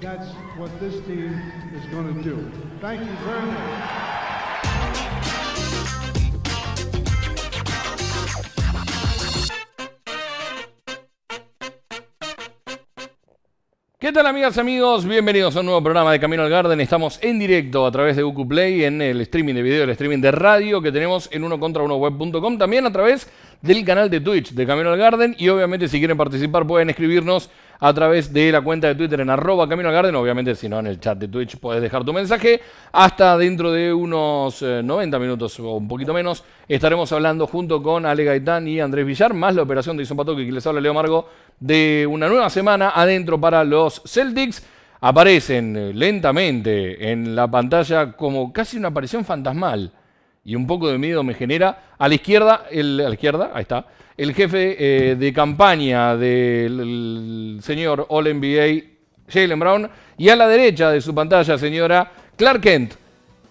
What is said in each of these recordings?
That's what this team is going to do. Thank you very much. ¿Qué tal amigas y amigos? Bienvenidos a un nuevo programa de Camino al Garden. Estamos en directo a través de UQ Play, en el streaming de video, el streaming de radio que tenemos en uno contra también a través del canal de Twitch de Camino al Garden y obviamente si quieren participar pueden escribirnos a través de la cuenta de Twitter en arroba Camino al Garden, obviamente si no en el chat de Twitch puedes dejar tu mensaje. Hasta dentro de unos eh, 90 minutos o un poquito menos estaremos hablando junto con Ale Gaitán y Andrés Villar, más la operación de Ison Patoque que les habla Leo Margo de una nueva semana adentro para los Celtics. Aparecen eh, lentamente en la pantalla como casi una aparición fantasmal y un poco de miedo me genera. A la izquierda, el, a la izquierda, ahí está, el jefe eh, de campaña del el señor All NBA, Jalen Brown, y a la derecha de su pantalla, señora Clark Kent,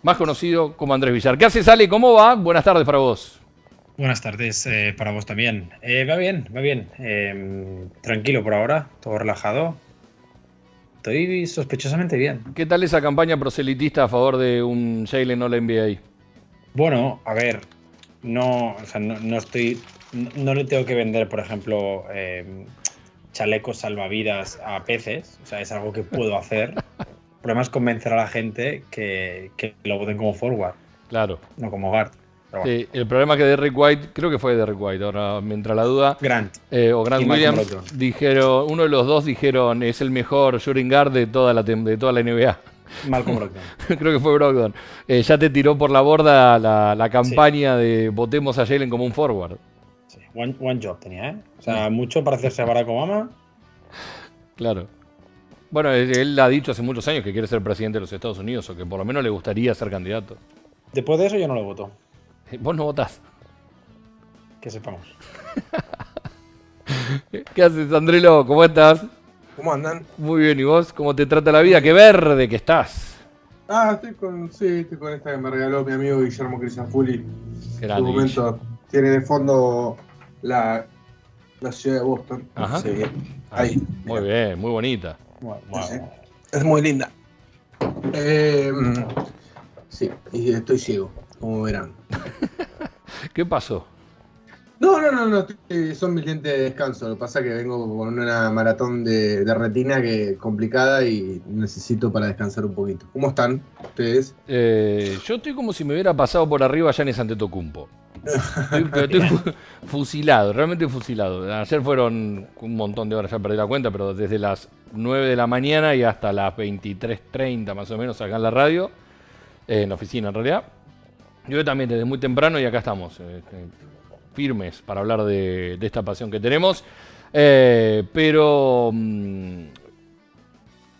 más conocido como Andrés Villar. ¿Qué hace, Sale? ¿Cómo va? Buenas tardes para vos. Buenas tardes eh, para vos también. Eh, va bien, va bien. Eh, tranquilo por ahora, todo relajado. Estoy sospechosamente bien. ¿Qué tal esa campaña proselitista a favor de un Jalen All NBA? Bueno, a ver, no, o sea, no, no estoy, no, no le tengo que vender, por ejemplo, eh, chalecos salvavidas a peces. O sea, es algo que puedo hacer. El problema es convencer a la gente que, que lo voten como forward, Claro. no como guard. Pero bueno. Sí, el problema es que Derrick White, creo que fue Derrick White, ahora me entra la duda, Grant. eh, o Grant Williams, dijeron, uno de los dos dijeron es el mejor shooting guard de toda la, de toda la NBA. Malcolm Brogdon. creo que fue Brogdon. Eh, ya te tiró por la borda la, la campaña de votemos a Jalen como un forward. Sí, One, one job tenía, ¿eh? O sea, mucho para hacerse a Barack Obama. Claro. Bueno, él, él ha dicho hace muchos años que quiere ser presidente de los Estados Unidos o que por lo menos le gustaría ser candidato. Después de eso yo no lo voto. Eh, Vos no votás. Que sepamos. ¿Qué haces, Andrelo? ¿Cómo estás? ¿Cómo andan? Muy bien, ¿y vos? ¿Cómo te trata la vida? ¡Qué verde que estás! Ah, estoy con, sí, estoy con esta que me regaló mi amigo Guillermo Crisanfuli. En su momento tiene de fondo la, la ciudad de Boston. Ajá. Sí, ahí. Muy bien, muy bonita. Bueno, Sí, Es muy linda. Eh, sí, y estoy ciego, como verán. ¿Qué pasó? No, no, no, no, estoy- son mis lentes de descanso. Lo que pasa es que vengo con una maratón de, de retina que complicada y necesito para descansar un poquito. ¿Cómo están ustedes? Eh, yo estoy como si me hubiera pasado por arriba Yanis Antetokounmpo. Estoy, pero estoy fu- fusilado, realmente fusilado. Ayer fueron un montón de horas, ya perdí la cuenta, pero desde las 9 de la mañana y hasta las 23.30 más o menos acá en la radio, eh, en la oficina en realidad. Yo también desde muy temprano y acá estamos, eh, firmes para hablar de, esta pasión que tenemos. Eh, pero... mm,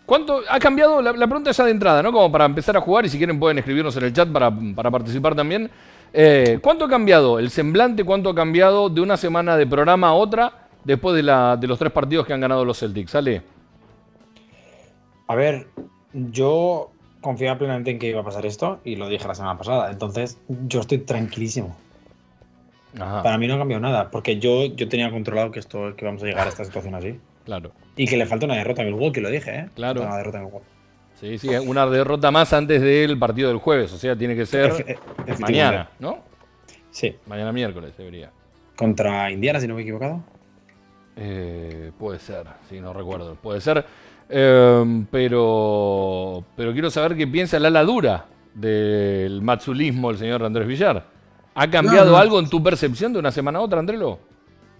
¿Cuánto ha cambiado? La, la pregunta ya de entrada, ¿no? Como para empezar a jugar y si quieren pueden escribirnos en el chat para, para participar también. Eh, ¿Cuánto ha cambiado el semblante? ¿Cuánto ha cambiado de una semana de programa a otra después de, la, de los tres partidos que han ganado los Celtics? ¿Sale? A ver, yo confiaba plenamente en que iba a pasar esto y lo dije la semana pasada. Entonces, yo estoy tranquilísimo. Ajá, Para mí no ha cambiado nada, porque yo, yo tenía controlado que esto que vamos a llegar a esta situación así. claro. Y que le falta una derrota a Milwaukee, lo dije, ¿eh? Claro. Una derrota a Milwaukee. Sí, sí, una derrota más antes del partido del jueves. O sea, tiene que ser Efe- efectivamente. mañana, ¿no? Sí, Mañana miércoles debería. contra Indiana, si no me he equivocado. Eh, puede ser, sí, no recuerdo. Puede ser. Eh, pero, pero quiero saber qué piensa el ala dura del matzulismo el señor Andrés Villar. ¿Ha cambiado No, algo en tu percepción de una semana a otra, Andrelo?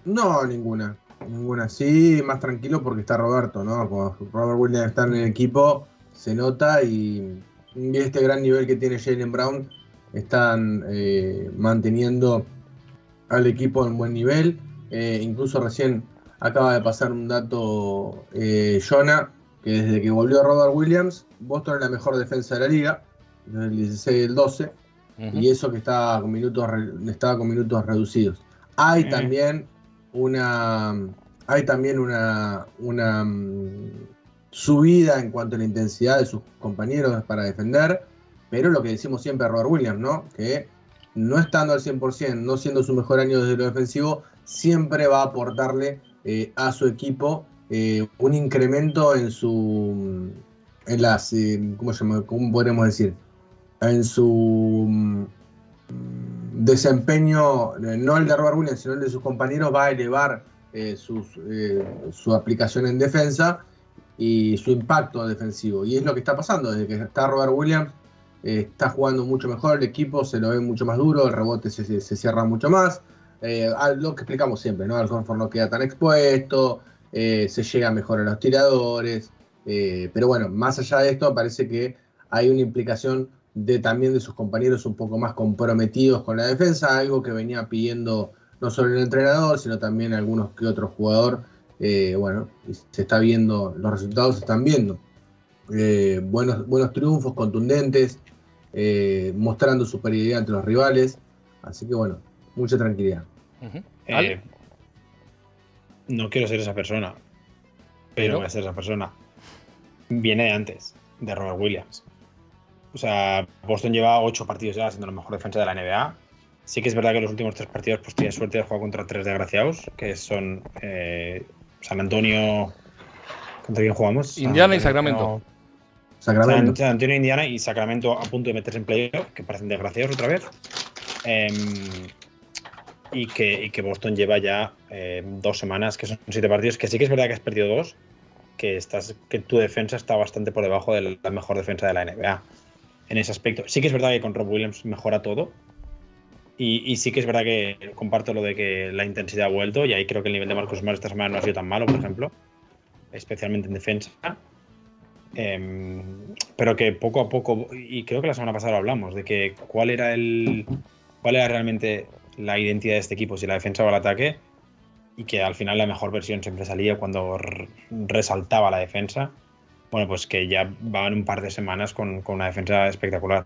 No, ninguna. Ninguna. Sí, más tranquilo porque está Roberto, ¿no? Como Robert Williams está en el equipo, se nota y, y este gran nivel que tiene Jalen Brown están eh, manteniendo al equipo en buen nivel. Eh, incluso recién acaba de pasar un dato eh, Jonah que desde que volvió Robert Williams, Boston es la mejor defensa de la liga, desde el 16 y el 12, y eso que estaba con minutos, estaba con minutos reducidos. Hay también una, hay también una, una mm, subida en cuanto a la intensidad de sus compañeros para defender, pero lo que decimos siempre a Robert Williams, ¿no? Que no estando al 100%, no siendo su mejor año desde lo defensivo, siempre va a aportarle eh, a su equipo eh, un incremento en su, en las, eh, ¿cómo, ¿cómo, podemos decir? En su mm, desempeño, no el de Robert Williams, sino el de sus compañeros, va a elevar su aplicación en defensa y su impacto defensivo. Y es lo que está pasando, desde que está Robert Williams, está jugando mucho mejor, el equipo se lo ve mucho más duro, el rebote se, se cierra mucho más. Eh, lo que explicamos siempre, ¿no? Al no queda tan expuesto, eh, se llega mejor a los tiradores. Eh, pero bueno, más allá de esto, parece que hay una implicación de también de sus compañeros un poco más comprometidos con la defensa, algo que venía pidiendo no solo el entrenador, sino también algunos que otros jugadores. bueno, se está viendo, los resultados se están viendo. buenos, buenos triunfos contundentes, mostrando superioridad ante los rivales. Así que bueno, mucha tranquilidad. Eh, no quiero ser esa persona, pero voy a ser esa persona. Viene de antes, de Robert Williams. O sea, Boston lleva ocho partidos ya siendo la mejor defensa de la NBA. Sí que es verdad que los últimos tres partidos pues tiene suerte de jugar contra tres desgraciados, que son eh, San Antonio. ¿Contra quién jugamos? Indiana y Sacramento. Sacramento. San Antonio, Indiana y Sacramento a punto de meterse en playoff, que parecen desgraciados otra vez. Eh, y que, Boston lleva ya eh, dos semanas, que son siete partidos, que sí que es verdad que has perdido dos, que, estás, que tu defensa está bastante por debajo de la mejor defensa de la NBA en ese aspecto. Sí que es verdad que con Rob Williams mejora todo. Y, sí que es verdad que comparto lo de que la intensidad ha vuelto y ahí creo que el nivel de Marcus Smart esta semana no ha sido tan malo, por ejemplo, especialmente en defensa. Em, pero que poco a poco, y creo que la semana pasada lo hablamos, de que cuál era el cuál era realmente la identidad de este equipo, si la defensa o el ataque, y que al final la mejor versión siempre salía cuando resaltaba la defensa. Bueno, pues que ya van un par de semanas con, una defensa espectacular.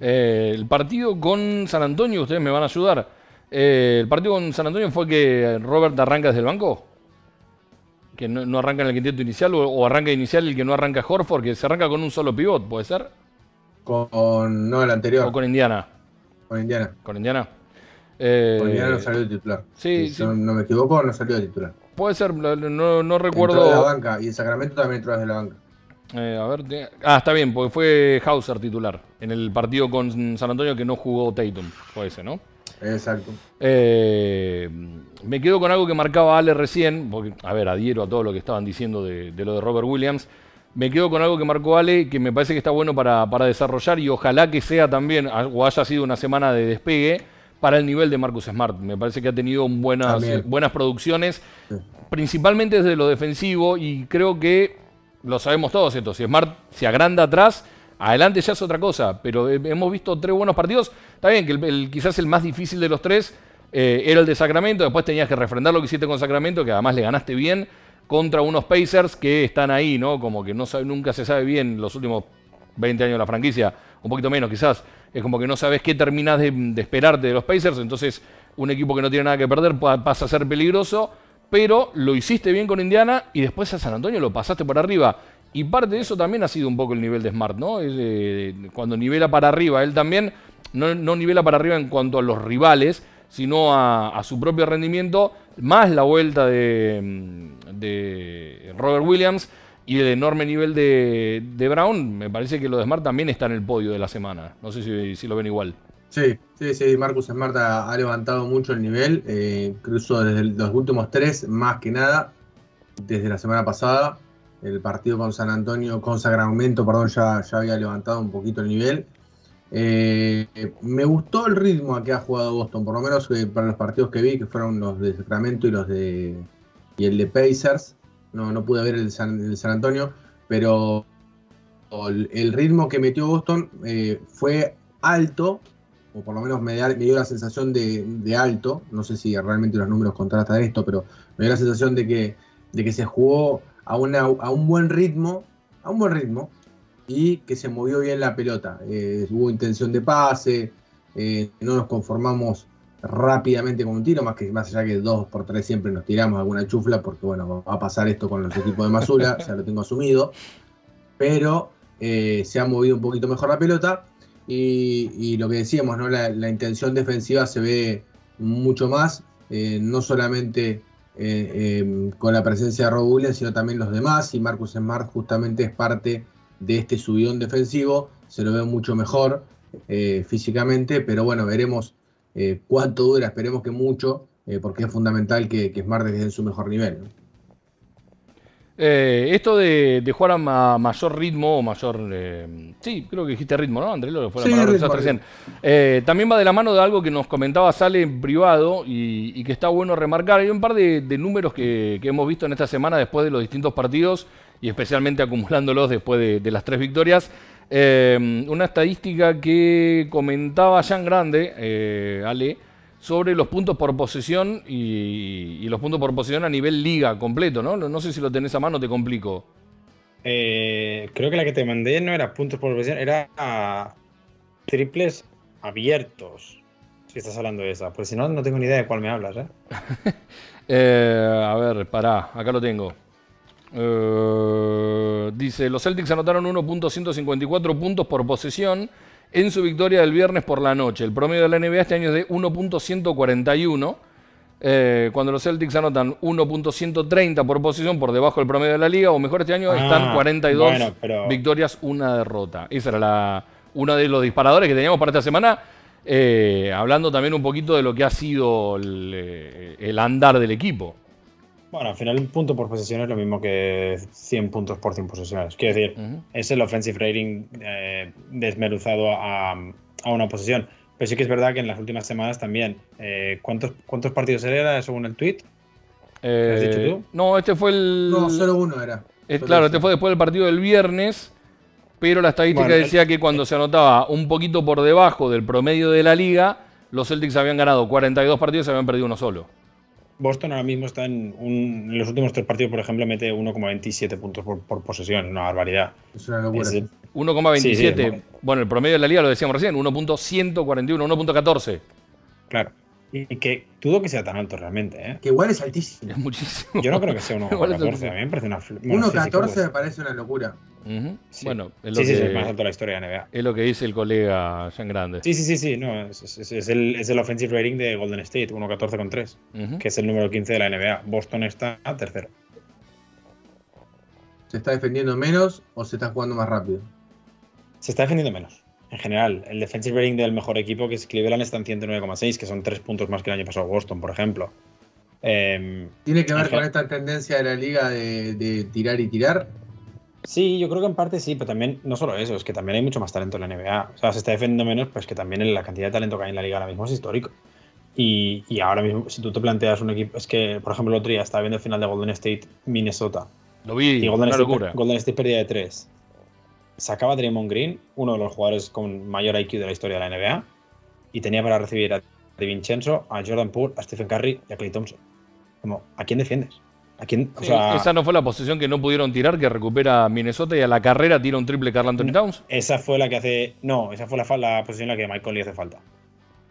Eh, el partido con San Antonio, ustedes me van a ayudar. Eh, el partido con San Antonio fue que Robert arranca desde el banco. Que no, arranca en el quinteto inicial o, arranca inicial el que no arranca Horford, que se arranca con un solo pivot, ¿puede ser? Con, no, el anterior. O con Indiana. Con Indiana. Con Indiana. Eh, con Indiana no salió de titular. Sí, si No, me equivoco, no salió de titular. Puede ser, no, no recuerdo. Entró de la banca y en Sacramento también entró desde la banca. Eh, a ver, ah, está bien, porque fue Hauser titular en el partido con San Antonio que no jugó Tatum. Fue ese, ¿no? Exacto. Eh, me quedo con algo que marcaba Ale recién, porque, a ver, adhiero a todo lo que estaban diciendo de, de lo de Robert Williams me quedo con algo que marcó Ale, que me parece que está bueno para, desarrollar y ojalá que sea también, o haya sido una semana de despegue para el nivel de Marcus Smart. Me parece que ha tenido buenas, buenas producciones, principalmente desde lo defensivo y creo que lo sabemos todos esto. Si Smart se agranda atrás, adelante ya es otra cosa, pero hemos visto tres buenos partidos. Está bien que el, quizás el más difícil de los tres eh, era el de Sacramento, después tenías que refrendar lo que hiciste con Sacramento, que además le ganaste bien contra unos Pacers que están ahí, ¿no? Como que no sabe, nunca se sabe bien los últimos 20 años de la franquicia, un poquito menos quizás. Es como que no sabes qué terminas de, esperarte de los Pacers, entonces un equipo que no tiene nada que perder pasa a ser peligroso, pero lo hiciste bien con Indiana y después a San Antonio lo pasaste por arriba. Y parte de eso también ha sido un poco el nivel de Smart, ¿no? cuando nivela para arriba, él también no, no nivela para arriba en cuanto a los rivales, sino a, su propio rendimiento, más la vuelta de, Robert Williams y el enorme nivel de, Brown, me parece que lo de Smart también está en el podio de la semana. No sé si, lo ven igual. Sí, sí, sí, Marcus Smart ha, levantado mucho el nivel, eh, incluso desde los últimos tres, más que nada, desde la semana pasada. El partido con San Antonio, con Sacramento, perdón, ya, había levantado un poquito el nivel. Eh, me gustó el ritmo a que ha jugado Boston, por lo menos eh, para los partidos que vi, que fueron los de Sacramento y los de y el de Pacers. No, no pude ver el de San, Antonio, pero el, ritmo que metió Boston eh, fue alto, o por lo menos me, dio la sensación de, alto. No sé si realmente los números contrastan esto, pero me dio la sensación de que, de que se jugó a, una, a un buen ritmo, a un buen ritmo, y que se movió bien la pelota. Eh, hubo intención de pase, eh, no nos conformamos rápidamente con un tiro, más que más allá que dos por tres siempre nos tiramos alguna chufla, porque bueno, va a pasar esto con los equipos de Masula, ya lo tengo asumido, pero eh, se ha movido un poquito mejor la pelota y, lo que decíamos, ¿no? La, intención defensiva se ve mucho más, no solamente con la presencia de Rob sino también los demás, y Marcus Smart justamente es parte de este subidón defensivo, se lo ve mucho mejor eh, físicamente, pero bueno, veremos eh, cuánto dura, esperemos que mucho, eh, porque es fundamental que, que Smart esté en su mejor nivel. esto de, jugar a mayor ritmo o mayor. sí, creo que dijiste ritmo, ¿no, André? Lo fue la palabra recién. también va de la mano de algo que nos comentaba Sale en privado y, que está bueno remarcar. Hay un par de, números que, que, hemos visto en esta semana después de los distintos partidos y especialmente acumulándolos después de, las tres victorias. Eh, una estadística que comentaba Jean Grande, eh, Ale, sobre los puntos por posesión y, los puntos por posesión a nivel liga completo, ¿no? No sé si lo tenés a mano, te complico. Eh, creo que la que te mandé no era puntos por posesión, era triples abiertos. Si estás hablando de esa, pues si no, no tengo ni idea de cuál me hablas, ¿eh? a ver, pará, acá lo tengo. Eh, dice, los Celtics anotaron 1.154 puntos por posesión en su victoria del viernes por la noche. El promedio de la NBA este año es de 1.141. Eh, cuando los Celtics anotan 1.130 por posesión por debajo del promedio de la liga, o mejor este año, están 42 ah, victorias, una derrota. Esa era la, uno de los disparadores que teníamos para esta semana. Eh, hablando también un poquito de lo que ha sido el andar del equipo. Bueno, al final un punto por posesión es lo mismo que 100 puntos por 100 posesiones. Quiero decir, es el offensive rating eh, desmeruzado a, una posesión. Pero sí que es verdad que en las últimas semanas también. Eh, ¿cuántos, ¿Cuántos partidos era según el tweet? Eh, ¿Has dicho tú? No, este fue el. No, solo uno era. claro, este fue después del partido del viernes. Pero la estadística decía que cuando se anotaba un poquito por debajo del promedio de la liga, los Celtics habían ganado 42 partidos y habían perdido uno solo. Boston ahora mismo está en, un, en los últimos tres partidos, por ejemplo, mete 1,27 puntos por, posesión, una barbaridad. Es una locura. 1,27. bueno, el promedio de la liga lo decíamos recién, 1.141, 1.14. Claro. Y que dudo que sea tan alto realmente, ¿eh? Que igual es altísimo. Es muchísimo. Yo no creo que sea 1.14. A mí me parece una. 1.14 me parece una locura. Bueno, es lo sí, que, sí, es más alto de la historia de la NBA. Es lo que dice el colega Jean Grande. Sí, sí, sí, sí. No, es, el, es el offensive rating de Golden State, 1.14,3, que es el número 15 de la NBA. Boston está a tercero. ¿Se está defendiendo menos o se está jugando más rápido? Se está defendiendo menos. En general, el defensive rating del mejor equipo, que es Cleveland, está en 109,6, que son 3 puntos más que el año pasado Boston, por ejemplo. Em, ¿Tiene que ver con esta tendencia de la liga de tirar y tirar? Sí, yo creo que en parte sí, pero también, no solo eso, es que también hay mucho más talento en la NBA. O sea, se está defendiendo menos, pues que también la cantidad de talento que hay en la liga ahora mismo es histórico. Y, ahora mismo, si tú te planteas un equipo, es que, por ejemplo, el otro día estaba viendo el final de Golden State, Minnesota. Lo vi, y Golden, State, Golden State perdía de 3. Sacaba a Draymond Green, uno de los jugadores con mayor IQ de la historia de la NBA, y tenía para recibir a De Vincenzo, a Jordan Poole, a Stephen Curry y a Clay Thompson. Como, ¿a quién defiendes? esa no fue la posición que no pudieron tirar, que recupera Minnesota y a la carrera tira un triple Carl Anthony Towns. Esa fue la que hace. No, esa fue la, la posición en la que Michael le hace falta.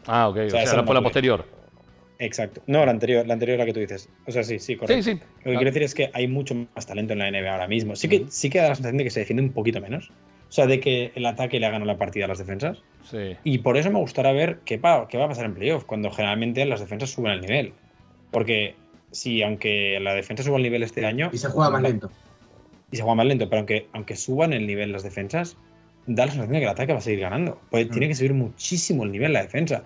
Ah, ok. O sea, esa fue la posterior. Exacto. No, la anterior, la anterior es la que tú dices. O sea, sí, sí, correcto. Sí, sí. Lo que quiero decir es que hay mucho más talento en la NBA ahora mismo. Sí que, sí que da la sensación de que se defiende un poquito menos. O sea, de que el ataque le ha ganado la partida a las defensas. Sí. Y por eso me gustaría ver qué, qué va a pasar en playoff, cuando generalmente las defensas suben el nivel. Porque Sí, aunque la defensa suba el nivel este año. Y se juega más lento. Y se juega más lento, pero aunque, aunque suban el nivel las defensas, da la sensación de que el ataque va a seguir ganando. Pues tiene que subir muchísimo el nivel la defensa.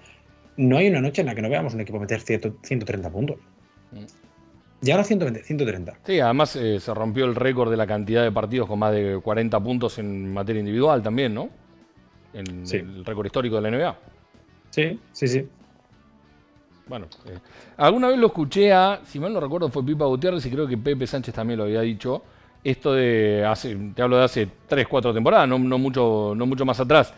No hay una noche en la que no veamos un equipo meter 130 puntos. Mm. Ya ahora 120, 130. Sí, además eh, se rompió el récord de la cantidad de partidos con más de 40 puntos en materia individual también, ¿no? En el récord histórico de la NBA. Sí, sí, sí. Bueno, eh, alguna vez lo escuché a, si mal no recuerdo, fue Pipa Gutiérrez y creo que Pepe Sánchez también lo había dicho. Esto de hace, te hablo de hace 3, 4 temporadas, no, mucho, no mucho más atrás,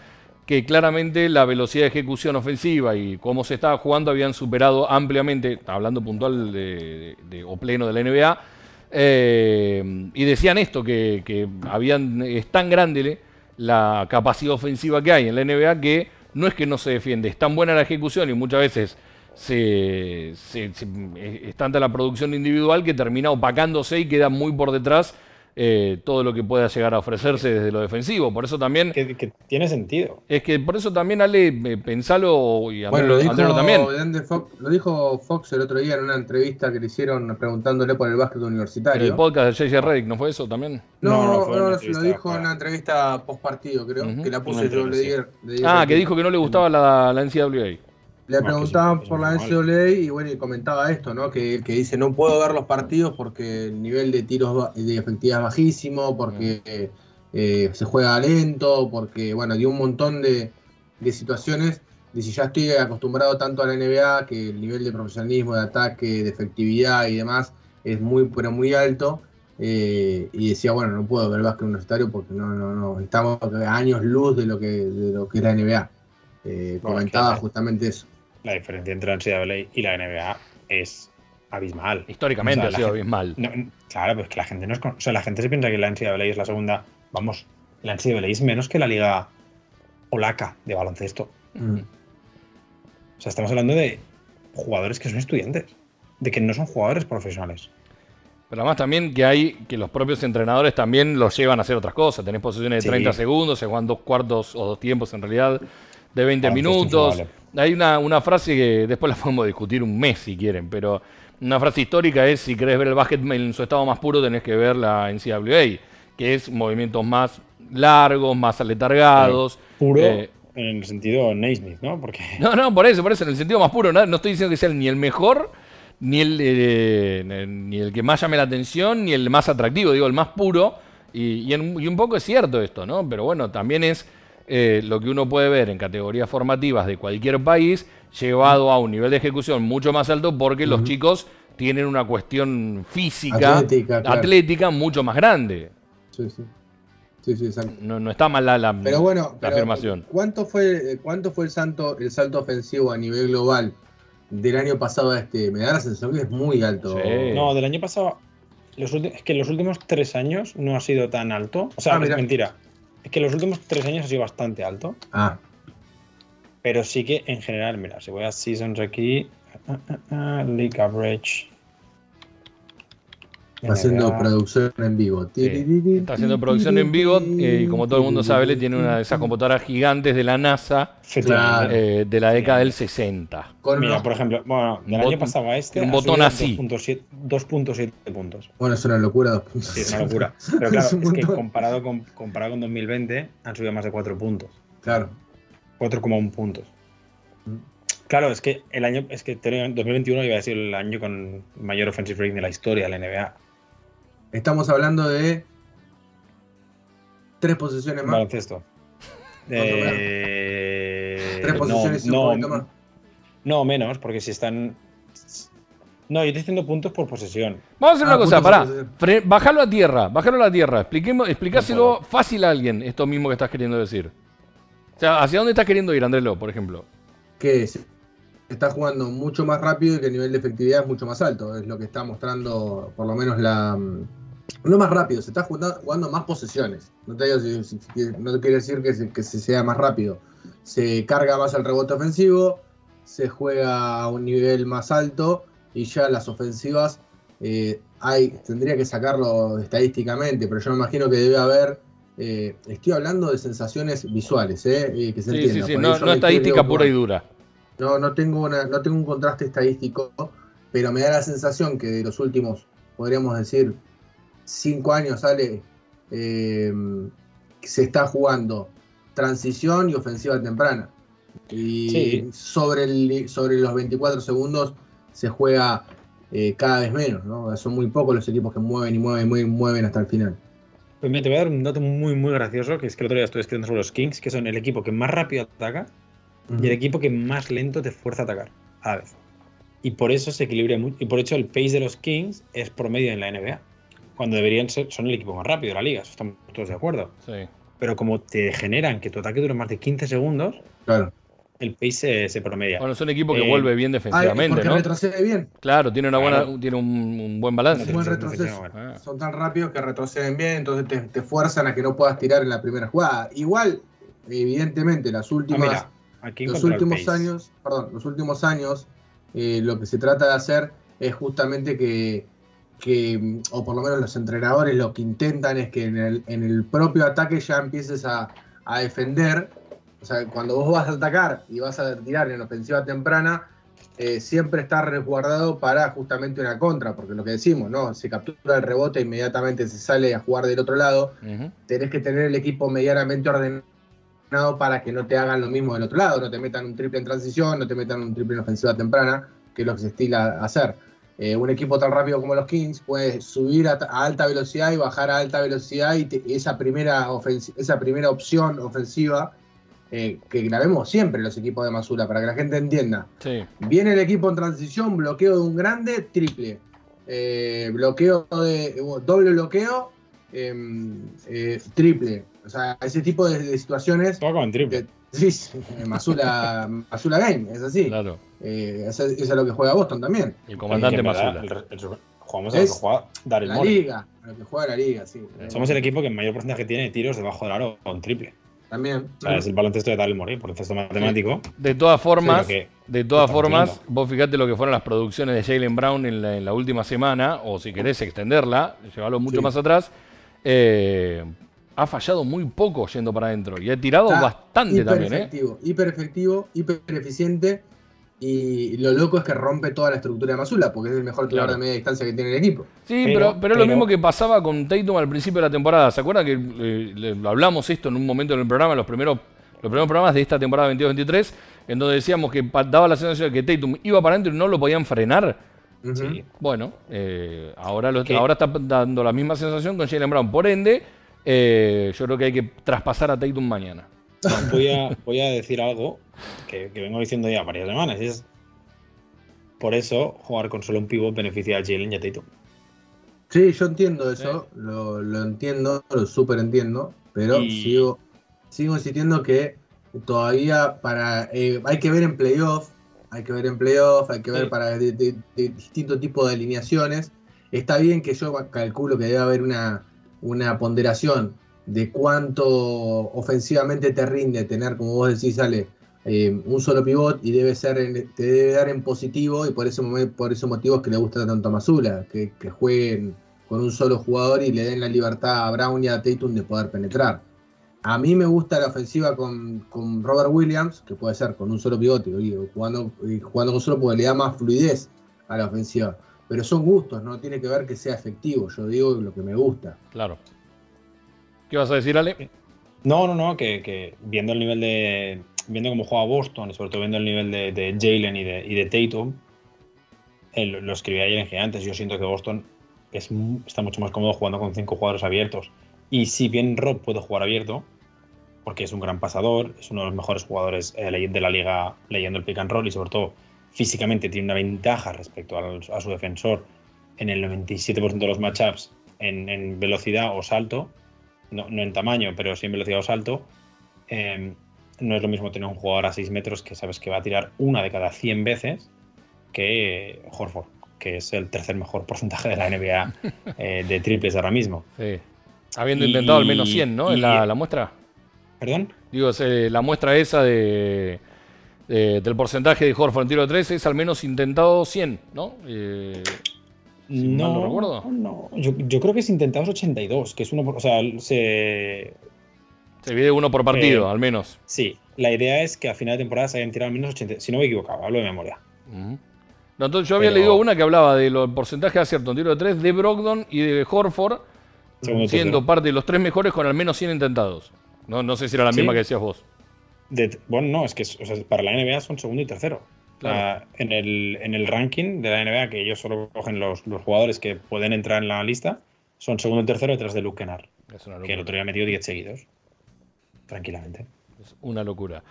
que claramente la velocidad de ejecución ofensiva y cómo se estaba jugando habían superado ampliamente, hablando puntual de, o pleno de la NBA, Eh, y decían esto, que, que habían, es tan grande la capacidad ofensiva que hay en la NBA que no es que no se defiende, es tan buena la ejecución y muchas veces se, se- se- es tanta la producción individual que termina opacándose y queda muy por detrás eh, todo lo que pueda llegar a ofrecerse desde lo defensivo. Por eso también, Que, que tiene sentido. es que por eso también, Ale, pensalo y Bueno, lo dijo, también. Fox, lo dijo Fox el otro día en una entrevista que le hicieron preguntándole por el básquet En universitario. el podcast de JJ Redick, ¿no fue eso también? No, No, no, no, lo dijo para- en una entrevista post partido, creo, que la puse yo, le di, entrevista, le di Ah, que dijo que no le gustaba la, la NCAA. Le preguntaban por la. NCAA y bueno, y comentaba esto, ¿no? Que, que dice, no puedo ver los partidos porque el nivel de tiros de efectividad es bajísimo, porque eh, se juega lento, porque, bueno, dio un montón de, de situaciones. Dice, ya estoy acostumbrado tanto a la NBA que el nivel de profesionalismo, de ataque, de efectividad y demás es muy, pero muy alto. Eh, y decía, bueno, no puedo ver básquet universitario porque no, no, no, estamos a años luz de lo que, de lo que es la NBA. Eh, comentaba justamente eso. La diferencia entre la NCAA y la NBA es abismal. Históricamente O sea, ha sido gente- abismal. No, claro, pues que la gente no es. con- O sea, la gente se piensa que la NCAA es la segunda. Vamos, la NCAA es menos que la liga polaca de baloncesto. Mm. O sea, estamos hablando de jugadores que son estudiantes, de que no son jugadores profesionales. Pero además también que hay que los propios entrenadores también los llevan a hacer otras cosas. Tenés posiciones de Sí. 30 segundos, se juegan dos cuartos o dos tiempos en realidad de 20 Baloncesto minutos. Hay una, una frase que después la podemos discutir un mes si quieren, pero una frase histórica es si querés ver el básquet en su estado más puro tenés que ver la NCAA, que es movimientos más largos, más aletargados. Puro Eh, en el sentido Naismith, ¿no? Porque no, no, por eso, por eso, en el sentido más puro. No, no estoy diciendo que sea ni el mejor, ni el, eh, ni el que más llame la atención, ni el más atractivo, digo, el más puro. Y, y en- y un poco es cierto esto, ¿no? Pero bueno, también es eh, lo que uno puede ver en categorías formativas de cualquier país, llevado a un nivel de ejecución mucho más alto, porque los chicos tienen una cuestión física, Atlética, claro. atlética mucho más grande. Sí, sí. Sí, sí, exacto. No, no está mal la, la- Pero bueno, la pero, afirmación. ¿cuánto fue, cuánto fue el, salto, el salto ofensivo a nivel global del año pasado a este? Me da la sensación que es muy alto. Sí. No, del año pasado. Los es que los últimos tres años no ha sido tan alto. O sea, Ah, es mentira. Es que los últimos tres años ha sido bastante alto. Ah, Pero sí que en general, mira, si voy a Seasons aquí. ah, ah, League Average. Haciendo NBA. producción en vivo. Sí, Está haciendo producción en vivo eh, y como todo el mundo sabe, le tiene una de esas computadoras gigantes de la NASA. Claro. eh, de la década del 60. Con Mira, por ejemplo, bueno, del año pasado a este. un ha botón subido así. 2.7 2.7 puntos. Bueno, es una locura. Sí, es una locura. Pero claro, Es que comparado con, comparado con 2020, han subido más de 4 puntos. Claro. 4,1 puntos. Claro, es que el año, es que tenía- 2021 iba a ser el año con mayor offensive rating de la historia de la NBA. Estamos hablando de tres posiciones más. Baloncesto. Eh, Tres posiciones y un no, poquito más. no, menos, porque si están. No, yo estoy diciendo puntos por posesión. Vamos a hacer Ah, una cosa, puntos pará. Bajalo a tierra, bajalo a la tierra. Expliquemos, explicáselo No fácil a alguien esto mismo que estás queriendo decir. O sea, ¿hacia dónde estás queriendo ir, Andrelo, por ejemplo? que se está jugando mucho más rápido y que el nivel de efectividad es mucho más alto. Es lo que está mostrando por lo menos la... No más rápido, se está jugando, jugando más posesiones. No te, digo si- si- si- no te quiere decir que se, que se sea más rápido. Se carga más el rebote ofensivo, se juega a un nivel más alto y ya las ofensivas eh, hay, tendría que sacarlo estadísticamente, pero yo me imagino que debe haber... eh, estoy hablando de sensaciones visuales, eh, eh, que se Sí, sí, entienda. sí, no, estadística pura y dura. No, no tengo una, no tengo un contraste estadístico, pero me da la sensación que de los últimos, podríamos decir, cinco años sale, eh, se está jugando transición y ofensiva temprana. Y Sí. sobre, el, sobre los 24 segundos se juega eh, cada vez menos, ¿no? Son muy pocos los equipos que mueven y mueven y mueven hasta el final. Pues mira, te voy a dar un dato muy, muy gracioso, que es que el otro día estuve escribiendo sobre los Kings, que son el equipo que más rápido ataca y el equipo que más lento te fuerza a atacar a la vez. Y por eso se equilibra mucho. Y por hecho el pace de los Kings es promedio en la NBA. Cuando deberían ser, son el equipo más rápido de la liga, eso estamos todos de acuerdo. Sí. Pero como te generan que tu ataque dure más de 15 segundos, Claro. el pace se, se promedia. Bueno, es un equipo que Eh, vuelve bien Ah, defensivamente, porque ¿no? retrocede bien. Claro, tiene una buena, Claro. tiene un, un buen balance. Buen retroceso. Ah. Son tan rápidos que retroceden bien, entonces te, te fuerzan a que no puedas tirar en la primera jugada. Igual, evidentemente, las Ah, últimas, mira, aquí los últimos años, perdón, los últimos años, eh, lo que se trata de hacer es justamente que, que, o por lo menos los entrenadores lo que intentan es que en el, en el propio ataque ya empieces a, a defender. O sea, cuando vos vas a atacar y vas a tirar en ofensiva temprana, eh, siempre está resguardado para justamente una contra, porque lo que decimos, ¿no? Se captura el rebote, inmediatamente se sale a jugar del otro lado, tenés que tener el equipo medianamente ordenado para que no te hagan lo mismo del otro lado, no te metan un triple en transición, no te metan un triple en ofensiva temprana, que es lo que se estila hacer. Eh, un equipo tan rápido como los Kings puede subir a, a alta velocidad y bajar a alta velocidad y te- esa, primera esa primera opción ofensiva eh, que la vemos siempre en los equipos de Masula, para que la gente entienda. Sí. Viene el equipo en transición, bloqueo de un grande, triple. Eh, bloqueo de. doble bloqueo, em, eh, triple. O sea, ese tipo de, de situaciones. Todo con triple. de- sí, sí, Masula, Masula Game, es así. Claro. Eh, eso, eso es lo que juega Boston también. El comandante en verdad, Masula. el- el- jugamos a lo que juega Daryl La Morey. liga, a lo que juega la liga, sí. Somos el equipo que en mayor porcentaje tiene de tiros debajo del aro con triple. También. O sea, es el baloncesto de Daryl Morey, por el cesto matemático. De todas formas, Sí, de todas formas, vos fíjate lo que fueron las producciones de Jalen Brown en la, en la última semana, o si querés extenderla, llevarlo mucho Sí. más atrás. eh, ha fallado muy poco yendo para adentro y ha tirado Está bastante hiper también, ¿eh? hiper efectivo, hiper eficiente. Y lo loco es que rompe toda la estructura de Masula, porque es el mejor tirador Claro. de media distancia que tiene el equipo. Sí, Pero- pero, pero es lo mismo que pasaba con Tatum al principio de la temporada. ¿Se acuerdan que eh, le- hablamos esto en un momento en el programa, los primeros, los primeros programas de esta temporada 22-23, en donde decíamos que daba la sensación de que Tatum iba para adentro y no lo podían frenar? Sí. Bueno, eh, ahora, ahora está dando la misma sensación con Jalen Brown. Por ende, eh, yo creo que hay que traspasar a Tatum mañana. Voy a, voy a decir algo que, que vengo diciendo ya varias semanas. y es por eso jugar con solo un pivot beneficia a Jalen y a Tatum. Sí, yo entiendo eso, lo, lo entiendo, lo súper entiendo, pero Y- sigo, sigo insistiendo que todavía para eh, hay que ver en playoff, hay que ver en playoff, hay que ver Sí. para de, de- de distintos tipos de alineaciones. Está bien que yo calculo que debe haber una, una ponderación de cuánto ofensivamente te rinde tener, como vos decís, Ale, eh, un solo pivot y debe ser en- te debe dar en positivo y por ese por ese motivo es que le gusta tanto a Masula, que, que jueguen con un solo jugador y le den la libertad a Brown y a Tatum de poder penetrar. A mí me gusta la ofensiva con, con Robert Williams, que puede ser con un solo pivote, jugando, jugando con solo porque le da más fluidez a la ofensiva. Pero son gustos, no tiene que ver que sea efectivo, yo digo lo que me gusta. Claro. ¿Qué vas a decir, Ale? No, no, no, que, que viendo el nivel de. Viendo cómo juega Boston y sobre todo viendo el nivel de, de Jalen y de, y de Tatum, eh, lo, lo escribí ayer en Gigantes. Yo siento que Boston es, está mucho más cómodo jugando con cinco jugadores abiertos. Y si bien Rob puede jugar abierto, porque es un gran pasador, es uno de los mejores jugadores eh, de la liga leyendo el pick and roll y sobre todo físicamente tiene una ventaja respecto al- a, su defensor en el 97% de los matchups en, en velocidad o salto, no, no en tamaño, pero sí en velocidad o salto. eh, no es lo mismo tener un jugador a 6 metros que sabes que va a tirar una de cada 100 veces que Horford, que es el tercer mejor porcentaje de la NBA eh, de triples ahora mismo. Sí. Habiendo Y- intentado al menos 100, ¿no? En la, la muestra. ¿Perdón? Digo, eh, la muestra esa de, de- del porcentaje de Horford en tiro de 3 es al menos intentado 100, ¿no? Eh, Si mal no recuerdo. no. Yo, yo creo que es intentados 82, que es uno, por- o sea, se, se divide uno por partido, Eh, al menos. sí, la idea es que a final de temporada se hayan tirado al menos 80, si no me equivocaba, hablo de memoria. No, entonces yo había Pero- leído una que hablaba de los porcentajes de acierto en tiro de 3 de Brogdon y de Horford, Segundo siendo tercero. parte de los tres mejores con al menos 100 intentados. No, no sé si era la Sí. misma que decías vos. De- bueno, no, es que es- o sea, para la NBA son segundo y tercero. Claro. Ah, en, el, en el ranking de la NBA, que ellos solo cogen los, los jugadores que pueden entrar en la lista, son segundo y tercero detrás de Luke Kennard, Es una que el otro día metió 10 seguidos. Tranquilamente. Es una locura.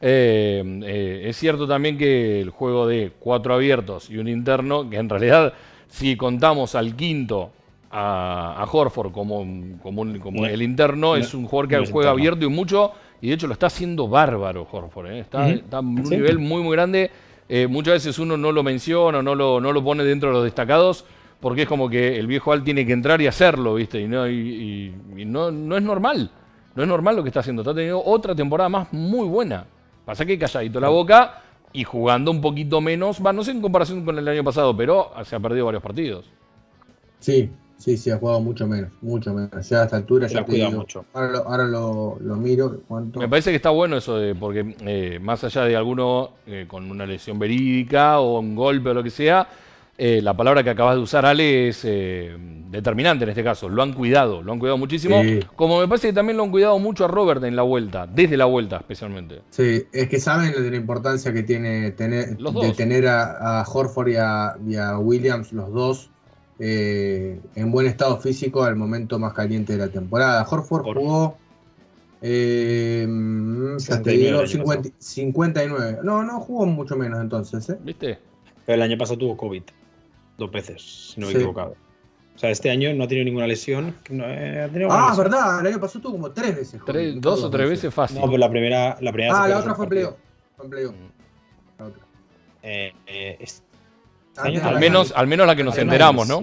Eh, eh, es cierto también que el juego de cuatro abiertos y un interno, que en realidad, si contamos al quinto a, a Horford como, como, un- como No, el interno, no, es un jugador que no juega interno. abierto y mucho, y de hecho lo está haciendo bárbaro Horford. ¿eh? Está, está en un Sí. nivel muy, muy grande. Eh, muchas veces uno no lo menciona, no lo, no lo pone dentro de los destacados, porque es como que el viejo Al tiene que entrar y hacerlo, ¿viste? Y no, y, y- y no, no es normal. No es normal lo que está haciendo. Está teniendo otra temporada más muy buena. Pasa que calladito la boca y jugando un poquito menos, va, no sé en comparación con el año pasado, pero se ha perdido varios partidos. Sí, sí, sí, ha jugado mucho menos, mucho menos. Ya a esta altura Se ya cuida mucho. Ahora lo, ahora lo, lo miro, ¿cuánto? Me parece que está bueno eso de, porque eh, más allá de alguno eh, con una lesión verídica o un golpe o lo que sea, eh, la palabra que acabas de usar, Ale, es eh, determinante en este caso. Lo han cuidado, lo han cuidado muchísimo. Sí. Como me parece que también lo han cuidado mucho a Robert en la vuelta, desde la vuelta especialmente. Sí, es que saben de la importancia que tiene tener, Los de dos. tener a, a Horford y a, y a Williams, los dos, eh, en buen estado físico al momento más caliente de la temporada. Horford Por- jugó, eh, mm, ya te 69 digo, el año 50 59. No, no jugó mucho menos entonces. ¿eh? ¿Viste? Pero el año pasado tuvo COVID. Dos veces, si no me he Sí. equivocado. O sea, este año no ha tenido ninguna lesión. no, eh, ha tenido una Ah, lesión. verdad, el año pasado tuvo como tres veces. Tres- dos o tres veces fácil. No, pero la primera. La primera Ah, la otra fue en playoff. Mm. La otra. Eh, eh, este Al menos, al menos la que nos enteramos, ¿no?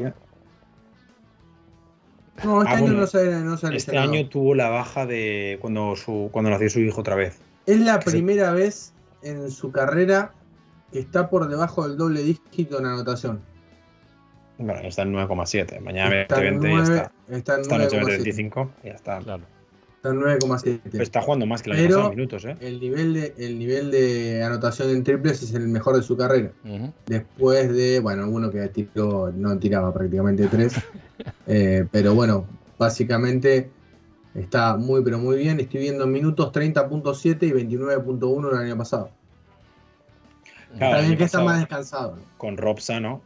No, este Ah, año bueno, no se, no Este año tuvo la baja de cuando su cuando nació su hijo otra vez. Es la primera vez en su carrera que está por debajo del doble dígito en anotación. Bueno, está en 9,7. Mañana Está en 20 y ya 9, está. está en Esta noche 9,7. 25 y ya está. Claro. Está en 9,7. Pero está jugando más que año Pero- minutos, ¿eh? El nivel, de, el nivel de anotación en triples es el mejor de su carrera. Después de, bueno, uno que tiró, no tiraba prácticamente tres. Eh, pero bueno, básicamente está muy, pero muy bien. Estoy viendo minutos 30.7 y 29.1 el año pasado. Claro, está año que está pasado- más descansado. ¿no? Con Rob Sano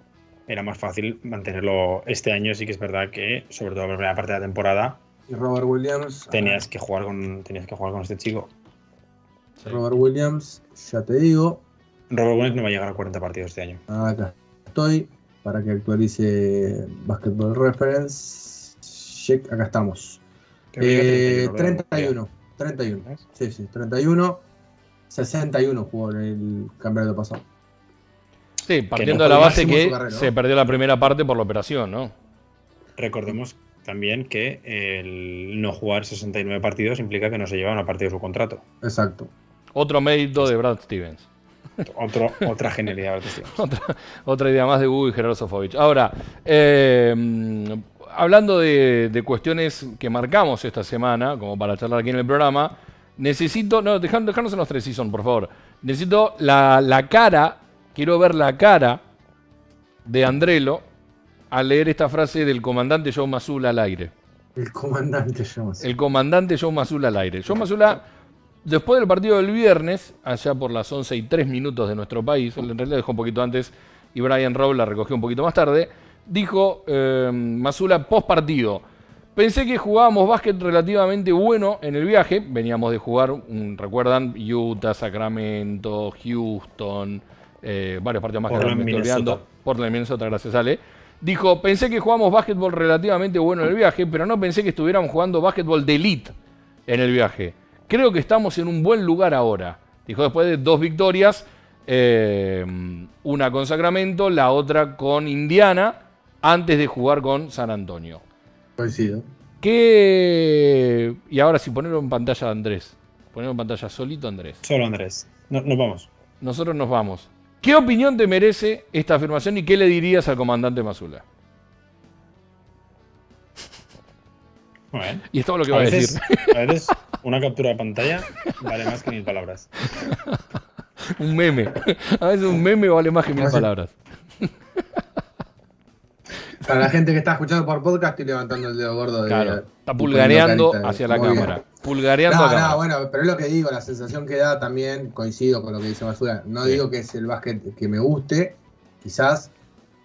era más fácil mantenerlo este año. Sí que es verdad que, sobre todo en la primera parte de la temporada, Y Robert Williams. tenías que jugar con, tenías que jugar con este chico. Sí. Robert Williams, ya te digo. Robert Williams no va a llegar a 40 partidos este año. Acá estoy para que actualice Basketball Reference. Check, acá estamos. Eh, llega a 31, 31. 31. ¿ves? Sí, sí, 31. 61 jugó en el campeonato pasado. Sí, partiendo no de la base que su carrera, ¿no? se perdió la primera parte por la operación, ¿no? Recordemos también que el no jugar 69 partidos implica que no se lleva una parte de su contrato. Exacto. Otro mérito de Brad Stevens. Otro, otra genialidad. de este tío. otra, otra idea más de Hugo y Gerardo Sofovich. Ahora, eh, hablando de, de cuestiones que marcamos esta semana, como para charlar aquí en el programa, necesito. No, dejan- dejanos en los tres season, por favor. Necesito la, la cara, quiero ver la cara de Andrelo al leer esta frase del comandante Joe Mazula al aire. El comandante Jones. El comandante Joe Mazula al aire. Joe Mazula, después del partido del viernes, allá por las 11 y 3 minutos de nuestro país, en realidad dejó un poquito antes y Brian Rowe la recogió un poquito más tarde, dijo eh, Mazula post partido. Pensé que jugábamos básquet relativamente bueno en el viaje. Veníamos de jugar, un- recuerdan, Utah, Sacramento, Houston, eh, varios partidos más que Portland, me estoy olvidando. Minnesota. Portland, Minnesota, gracias Ale. Dijo, pensé que jugamos básquetbol relativamente bueno en el viaje, pero no pensé que estuviéramos jugando básquetbol de elite en el viaje. Creo que estamos en un buen lugar ahora. Dijo después de dos victorias, eh, una con Sacramento, la otra con Indiana, antes de jugar con San Antonio. Coincido. ¿Qué... Y ahora si ponerlo en pantalla a Andrés. Ponerlo en pantalla solito Andrés. Solo Andrés. No- nos vamos. Nosotros nos vamos. ¿Qué opinión te merece esta afirmación y qué le dirías al comandante Mazula? Muy bien. Y es todo lo que va A a veces, decir. a veces una captura de pantalla vale más que mil palabras. un meme. A veces un meme vale más que mil palabras. Para la gente que está escuchando por podcast, estoy levantando el dedo gordo. De, Claro. Está pulgareando hacia la bien. Pulgareando No, a cámara. no, bueno, pero es lo que digo, la sensación que da también, coincido con lo que dice Basura. No Sí. digo que es el básquet que me guste, quizás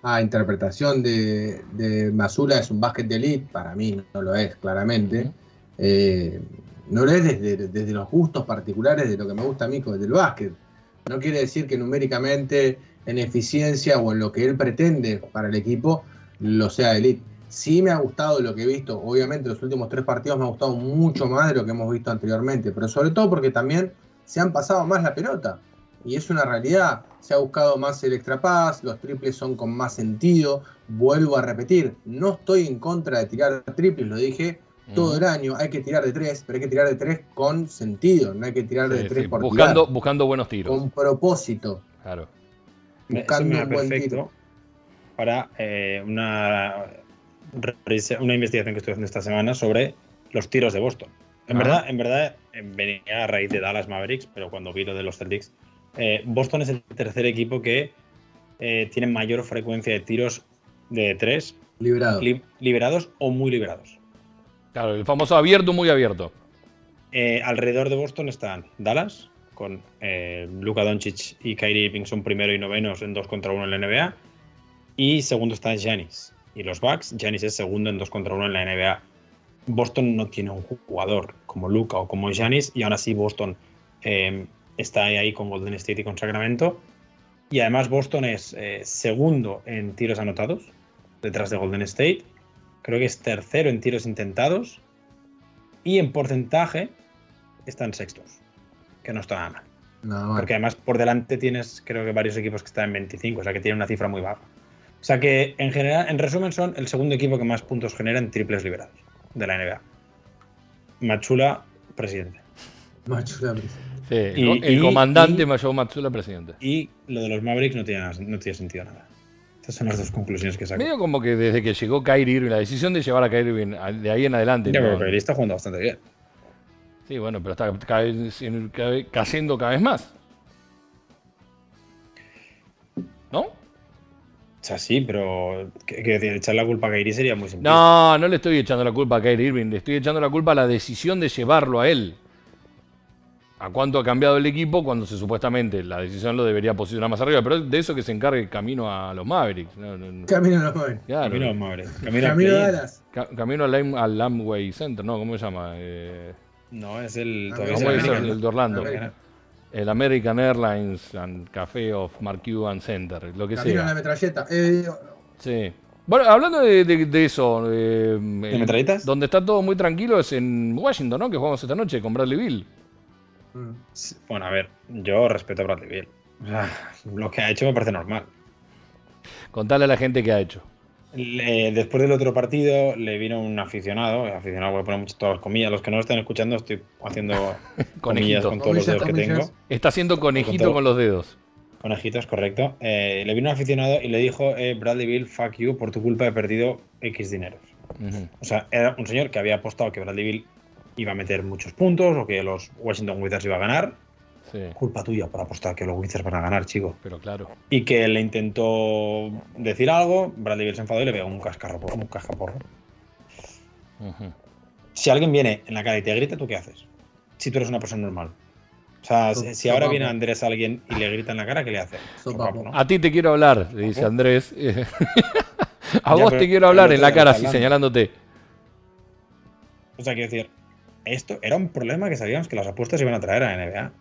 a interpretación de, de Masula es un básquet de elite, para mí no lo es, claramente. Eh, no lo es desde, desde los gustos particulares de lo que me gusta a mí del básquet. No quiere decir que numéricamente, en eficiencia o en lo que él pretende para el equipo, lo sea elite. Sí me ha gustado lo que he visto. Obviamente los últimos tres partidos me ha gustado mucho más de lo que hemos visto anteriormente, pero sobre todo porque también se han pasado más la pelota. Y es una realidad. Se ha buscado más el extra pass, los triples son con más sentido. Vuelvo a repetir, no estoy en contra de tirar triples, lo dije todo el año. Hay que tirar de tres, pero hay que tirar de tres con sentido. No hay que tirar de tres sí, por buscando, tirar, buscando buenos tiros. con propósito. Claro. Buscando un buen perfecto tiro. para eh, una, una investigación que estoy haciendo esta semana sobre los tiros de Boston. En Ah. verdad, en verdad eh, venía a raíz de Dallas Mavericks, pero cuando vi lo de los Celtics, eh, Boston es el tercer equipo que eh, tiene mayor frecuencia de tiros de tres li- liberados o muy liberados. Claro, el famoso abierto, muy abierto. Eh, alrededor de Boston están Dallas, con eh, Luka Doncic y Kyrie Irving son primero y novenos en 2 contra 1 en la NBA. Y segundo está Giannis. Y los Bucks, Giannis es segundo en 2 contra 1 en la NBA. Boston no tiene un jugador como Luka o como Giannis, y aún así Boston eh, está ahí, con Golden State y con Sacramento. Y además Boston es eh, segundo en tiros anotados, detrás de Golden State. Creo que es tercero en tiros intentados. Y en porcentaje están sextos, que no está nada mal. No, bueno. Porque además por delante tienes, creo que varios equipos que están en 25, o sea que tienen una cifra muy baja. O sea que en general, en resumen, son el segundo equipo que más puntos genera en triples liberados de la NBA. Machula, presidente. Macho, la brisa. Sí, Y- el, y- comandante y- Mayo Matsula, presidente. Y lo de los Mavericks no tiene, no tiene sentido nada. Estas son las dos conclusiones que saco. Medio como que desde que llegó Kyrie Irving, la decisión de llevar a Kyrie Irving de ahí en adelante. Ya, pero Kyrie está jugando bastante bien. Sí, bueno, pero está cayendo cada vez más. Sea, sí, pero que, echar la culpa a Kyrie sería muy simple. No, no le estoy echando la culpa a Kyrie Irving, le estoy echando la culpa a la decisión de llevarlo a él. A cuánto ha cambiado el equipo cuando se supuestamente la decisión lo debería posicionar más arriba, pero de eso que se encargue camino a los Mavericks. No, no, no. Camino a los Mavericks. Claro. Camino a los Mavericks. Camino, a. Dallas. Ca- camino al, al Amway Center, ¿no? ¿Cómo se llama? Eh, No, es el. Ah, todavía ¿Cómo es el el, de Orlando? El American Airlines and Café of Mark Cuban Center, lo que Camino a la sea. metralleta. Eh, Sí. Bueno, hablando de, de- de eso, eh, el- metralletas? donde está todo muy tranquilo es en Washington, ¿no? Que jugamos esta noche con Bradley Bill. mm. Bueno, a ver, yo respeto a Bradley. O sea, lo que ha hecho me parece normal. Contale a la gente qué ha hecho. Le- después del otro partido le vino un aficionado, aficionado voy a poner muchas todas las comillas, los que no lo están escuchando estoy haciendo comillas Conejito. con todos los Comillas, dedos que comillas. tengo. Está haciendo conejito Con los dedos. Conejitos, correcto. Eh, le vino un aficionado y le dijo, eh, Bradley Bill, fuck you, por tu culpa he perdido X dineros. O sea, era un señor que había apostado que Bradley Bill iba a meter muchos puntos o que los Washington Wizards iba a ganar. Sí, Culpa tuya por apostar que los Wizards van a ganar, chico. pero claro. Y que le intentó decir algo, Bradley Bill se enfadó y le pegó un cascarro, un cascaporro. Si alguien viene en la cara y te grita, ¿tú qué haces? Si tú eres una persona normal. O sea, si, si ahora viene Andrés a alguien y le grita en la cara, ¿qué le hace? A ti te quiero hablar, le dice Andrés. a Ya, vos pero te quiero hablar en la cara, así señalándote. O sea, quiero decir, esto era un problema que sabíamos que las apuestas iban a traer a la NBA.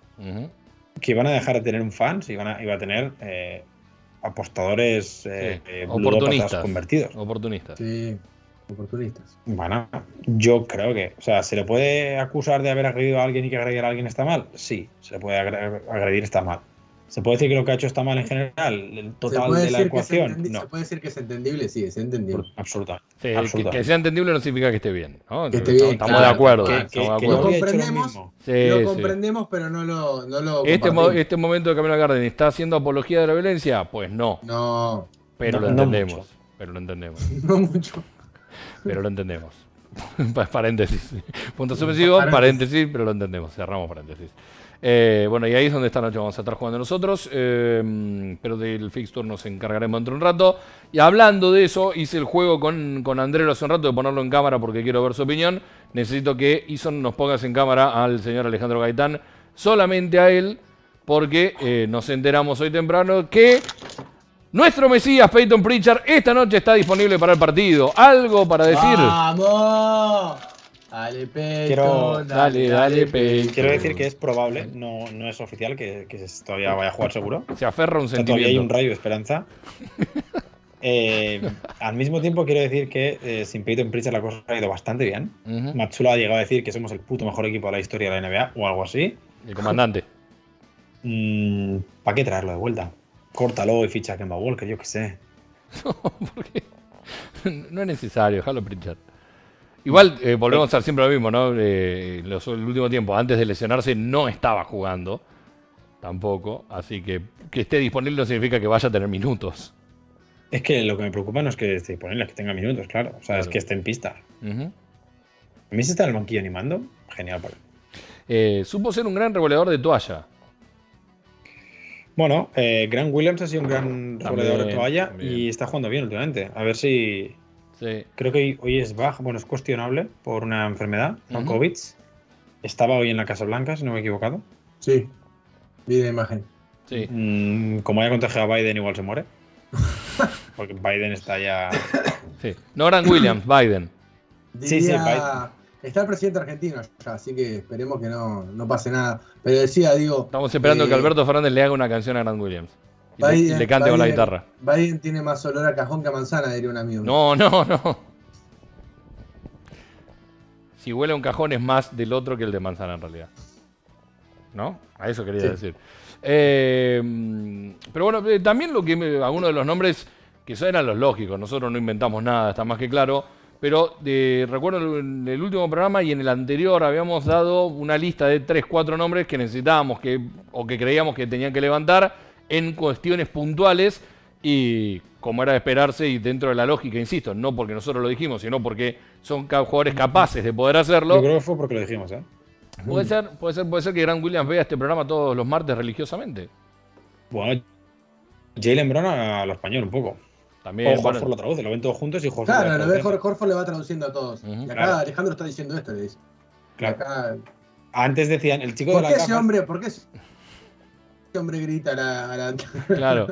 Que iban a dejar de tener un fans y iban a, iba a tener eh, apostadores eh, Sí, eh, Oportunistas. convertidos. Oportunistas. Sí, oportunistas. Bueno, yo creo que, o sea, ¿se le puede acusar de haber agredido a alguien y que agredir a alguien está mal? Sí, se le puede agre- agredir está mal. ¿Se puede decir que lo que ha hecho está mal en general? ¿El ¿Se total de la ecuación? No, ¿Se puede decir que es entendible? Sí, es entendible. absolutamente. Sí, que, absolutamente. que sea entendible no significa que esté bien. ¿no? Que esté bien, estamos claro, de acuerdo. Que, de acuerdo. lo comprendemos. mismo. Sí, lo sí. comprendemos, pero no lo, no lo Este, mo- este momento de Camino al Garden está haciendo apología de la violencia, pues no, No, pero No- lo entendemos. mucho. pero lo entendemos. no mucho. Pero lo entendemos. Pa- paréntesis. Punto suspensivos, Paréntesis. paréntesis, pero lo entendemos. Cerramos paréntesis. Eh, bueno, y ahí es donde esta noche vamos a estar jugando nosotros. eh, pero del fixture nos encargaremos dentro de un rato. Y hablando de eso, hice el juego con, con Andrés hace un rato de ponerlo en cámara porque quiero ver su opinión. Necesito que Ison nos pongas en cámara al señor Alejandro Gaitán, solamente a él, porque eh, nos enteramos hoy temprano que nuestro Mesías Peyton Pritchard esta noche está disponible para el partido. ¿Algo para decir? ¡Vamos! Dale, Peyton, Quiero- Dale, dale. Quiero decir que es probable, no, no es oficial, que, que todavía vaya a jugar seguro. Se aferra un O sea, todavía hay sentimiento. un rayo de esperanza. Eh, al mismo tiempo quiero decir que eh, sin Peyton Pritchard la cosa ha ido bastante bien. Ujú. Matsula ha llegado a decir que somos el puto mejor equipo de la historia de la NBA o algo así. El comandante. ¿Para qué traerlo de vuelta? Córtalo y ficha a Kemba Walker, yo qué sé. Porque no es necesario, déjalo Pritchard. Igual eh, volvemos a estar siempre lo mismo, ¿no? Eh, los- el último tiempo, antes de lesionarse, no estaba jugando. Tampoco. Así que que esté disponible no significa que vaya a tener minutos. Es que lo que me preocupa no es que esté disponible, es que tenga minutos, claro. O sea, es que esté en pista. A mí si está en el banquillo animando, genial para él. Eh, supo ser un gran revoleador de toalla. Bueno, eh, Grant Williams ha sido un gran rodeador de toalla también. y está jugando bien últimamente. A ver si. Sí. Creo que hoy, es baja, bueno, es cuestionable por una enfermedad, no Ujú. COVID. Estaba hoy en la Casa Blanca, si no me he equivocado. Sí, vi la imagen. Sí. Mm, como haya contagiado a Biden, igual se muere. Porque Biden está ya. sí. No Grant Williams, Biden. Sí, sí, Biden. Está el presidente argentino ya, así que esperemos que no, no pase nada. Pero decía, digo. Estamos esperando eh, que Alberto Fernández le haga una canción a Grant Williams. Y, le- Biden- le cante con la guitarra. Biden tiene más olor a cajón que a manzana, diría un amigo. No, no, no. Si huele a un cajón es más del otro que el de manzana en realidad. ¿No? A eso quería Sí. decir. Eh, pero bueno, eh, también lo que me- algunos de los nombres que eran los lógicos. Nosotros no inventamos nada, está más que claro. Pero de, recuerdo en el último programa y en el anterior habíamos dado una lista de 3, 4 nombres que necesitábamos que, o que creíamos que tenían que levantar en cuestiones puntuales y como era de esperarse y dentro de la lógica, insisto, no porque nosotros lo dijimos, sino porque son jugadores capaces de poder hacerlo. Yo creo que fue porque lo dijimos, ¿eh? Puede ser, puede ser, puede ser que Grant Williams vea este programa todos los martes religiosamente. Bueno, Jalen Brown a lo español un poco. También. o Horford lo traduce, lo ven todos juntos y Horford Claro, lo. Jorge Horford le va traduciendo a todos. Y acá Claro. Alejandro está diciendo esto, le dice. Claro. acá, Antes decían, el chico de ¿Por la qué ese hombre, por qué ese hombre grita a la, a la- Claro.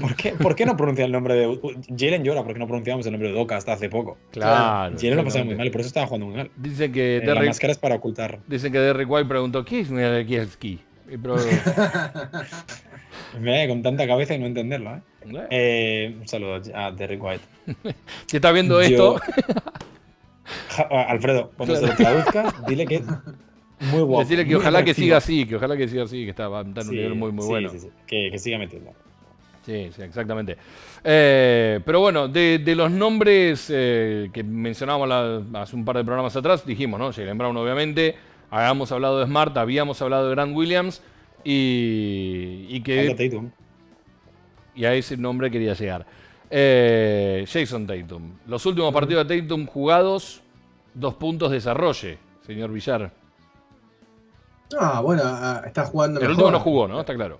¿por qué, por qué no pronuncia el nombre de Jalen llora? porque no pronunciamos el nombre de Doka hasta hace poco? Claro. Jalen lo pasaba muy mal y por eso estaba jugando muy mal. Dicen que Eh, la Derrick, máscara es para ocultar. dicen que Derrick White preguntó, ¿qué es Mielski? Y pero- Me con tanta cabeza y no entenderlo, ¿eh? ¿eh? Eh, un saludo a Derrick White. Si está viendo Yo- esto, Alfredo, cuando Claro. se lo traduzca, dile que muy guapo. decirle que ojalá que siga así, que ojalá que siga así, que está, estar en un Sí, nivel muy, muy sí, bueno. sí, sí. Que, que siga metiendo. Sí, sí, exactamente. Eh, pero bueno, de, de los nombres eh, que mencionábamos la- hace un par de programas atrás, dijimos, ¿no? Jalen Brown, obviamente. Habíamos hablado de Smart, habíamos hablado de Grant Williams. Y, y que Tatum. y a ese nombre quería llegar. Eh, Jason Tatum. Los últimos partidos de Tatum jugados, dos puntos desarrolle, señor Villar. Ah, bueno, ah, está jugando El mejor. último no jugó, ¿no? Está claro.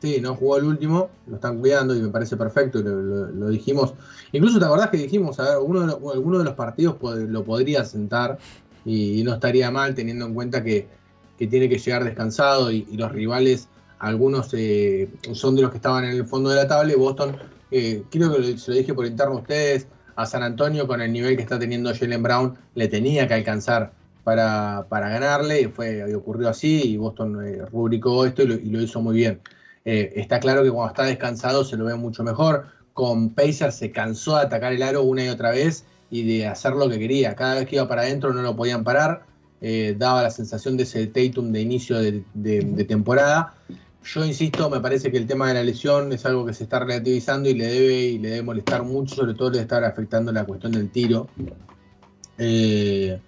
Sí, no jugó el último, lo están cuidando y me parece perfecto, lo, lo- lo dijimos. Incluso te acordás que dijimos, a ver, uno de los- alguno de los partidos lo podría sentar y, no estaría mal teniendo en cuenta que, que tiene que llegar descansado y, y los rivales, algunos eh, son de los que estaban en el fondo de la tabla Boston, eh, creo que se lo dije por interno a ustedes, a San Antonio con el nivel que está teniendo Jalen Brown, le tenía que alcanzar para, ganarle y, fue, ocurrió así y Boston eh, rubricó esto y lo- hizo muy bien. Eh, está claro que cuando está descansado se lo ve mucho mejor. Con Pacers se cansó de atacar el aro una y otra vez y de hacer lo que quería. Cada vez que iba para adentro no lo podían parar. Eh, daba la sensación de ese Tatum de inicio de, temporada. Yo insisto, me parece que el tema de la lesión es algo que se está relativizando y le debe, y le debe molestar mucho, sobre todo le estar afectando la cuestión del tiro. Eh,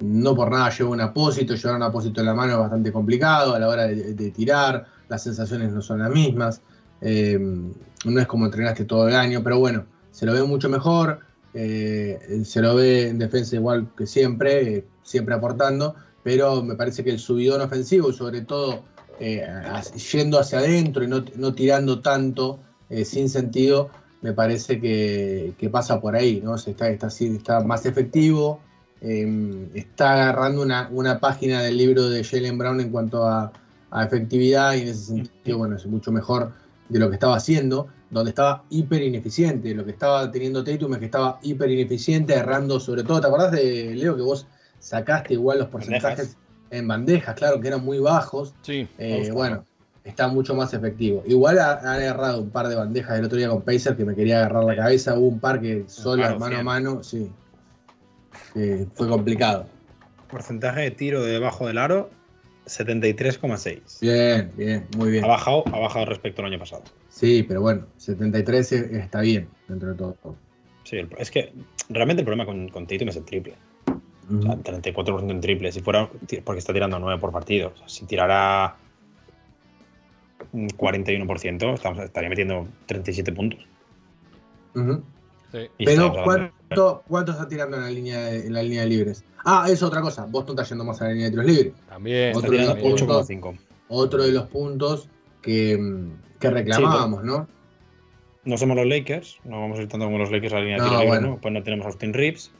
no por nada lleva un apósito, llevar un apósito en la mano es bastante complicado a la hora de, tirar, las sensaciones no son las mismas, eh, no es como entrenaste todo el año, pero bueno, se lo ve mucho mejor, eh, se lo ve en defensa igual que siempre, eh, siempre aportando, pero me parece que el subidón ofensivo sobre todo yendo hacia adentro y no, no tirando tanto sin sentido, me parece que, pasa por ahí, ¿no? Se está, está, está más efectivo, eh, está agarrando una, una página del libro de Jalen Brown en cuanto a, a efectividad y en ese sentido, bueno, es mucho mejor de lo que estaba haciendo, donde estaba hiper ineficiente. Lo que estaba teniendo Tatum es que estaba hiper ineficiente, errando sobre todo. ¿Te acordás de Leo que vos sacaste igual los porcentajes Bandejas. en bandejas? Claro, que eran muy bajos. Sí. Eh, bueno, está mucho más efectivo. Igual ha, ha agarrado un par de bandejas el otro día con Pacer que me quería agarrar la cabeza. Hubo un par que solas, Claro, mano a mano, sí. Que fue complicado. Porcentaje de tiro debajo del aro, 73,6. Bien, bien, muy bien. Ha bajado, ha bajado respecto al año pasado. Sí, pero bueno, 73 es- está bien dentro de todo. Sí, es que realmente el problema con, con Tatum es el triple. O sea, 34% en triple. Si fuera. Porque está tirando 9 por partido. O sea, si tirara un 41%, estamos, estaría metiendo 37 puntos. Ujú. Sí. Y Pero estamos hablando- ¿cuánto, ¿cuánto está tirando en la línea de, en la línea de libres? Ah, es otra cosa. Boston está yendo más a la línea de tiros libres. También. Está otro de los puntos. 8,5. Otro de los puntos que, mm, que reclamábamos, ¿no? No somos los Lakers, no vamos a ir tanto como los Lakers a la línea de No, tiro libre, bueno. ¿no? Pues no tenemos a Austin Reeves,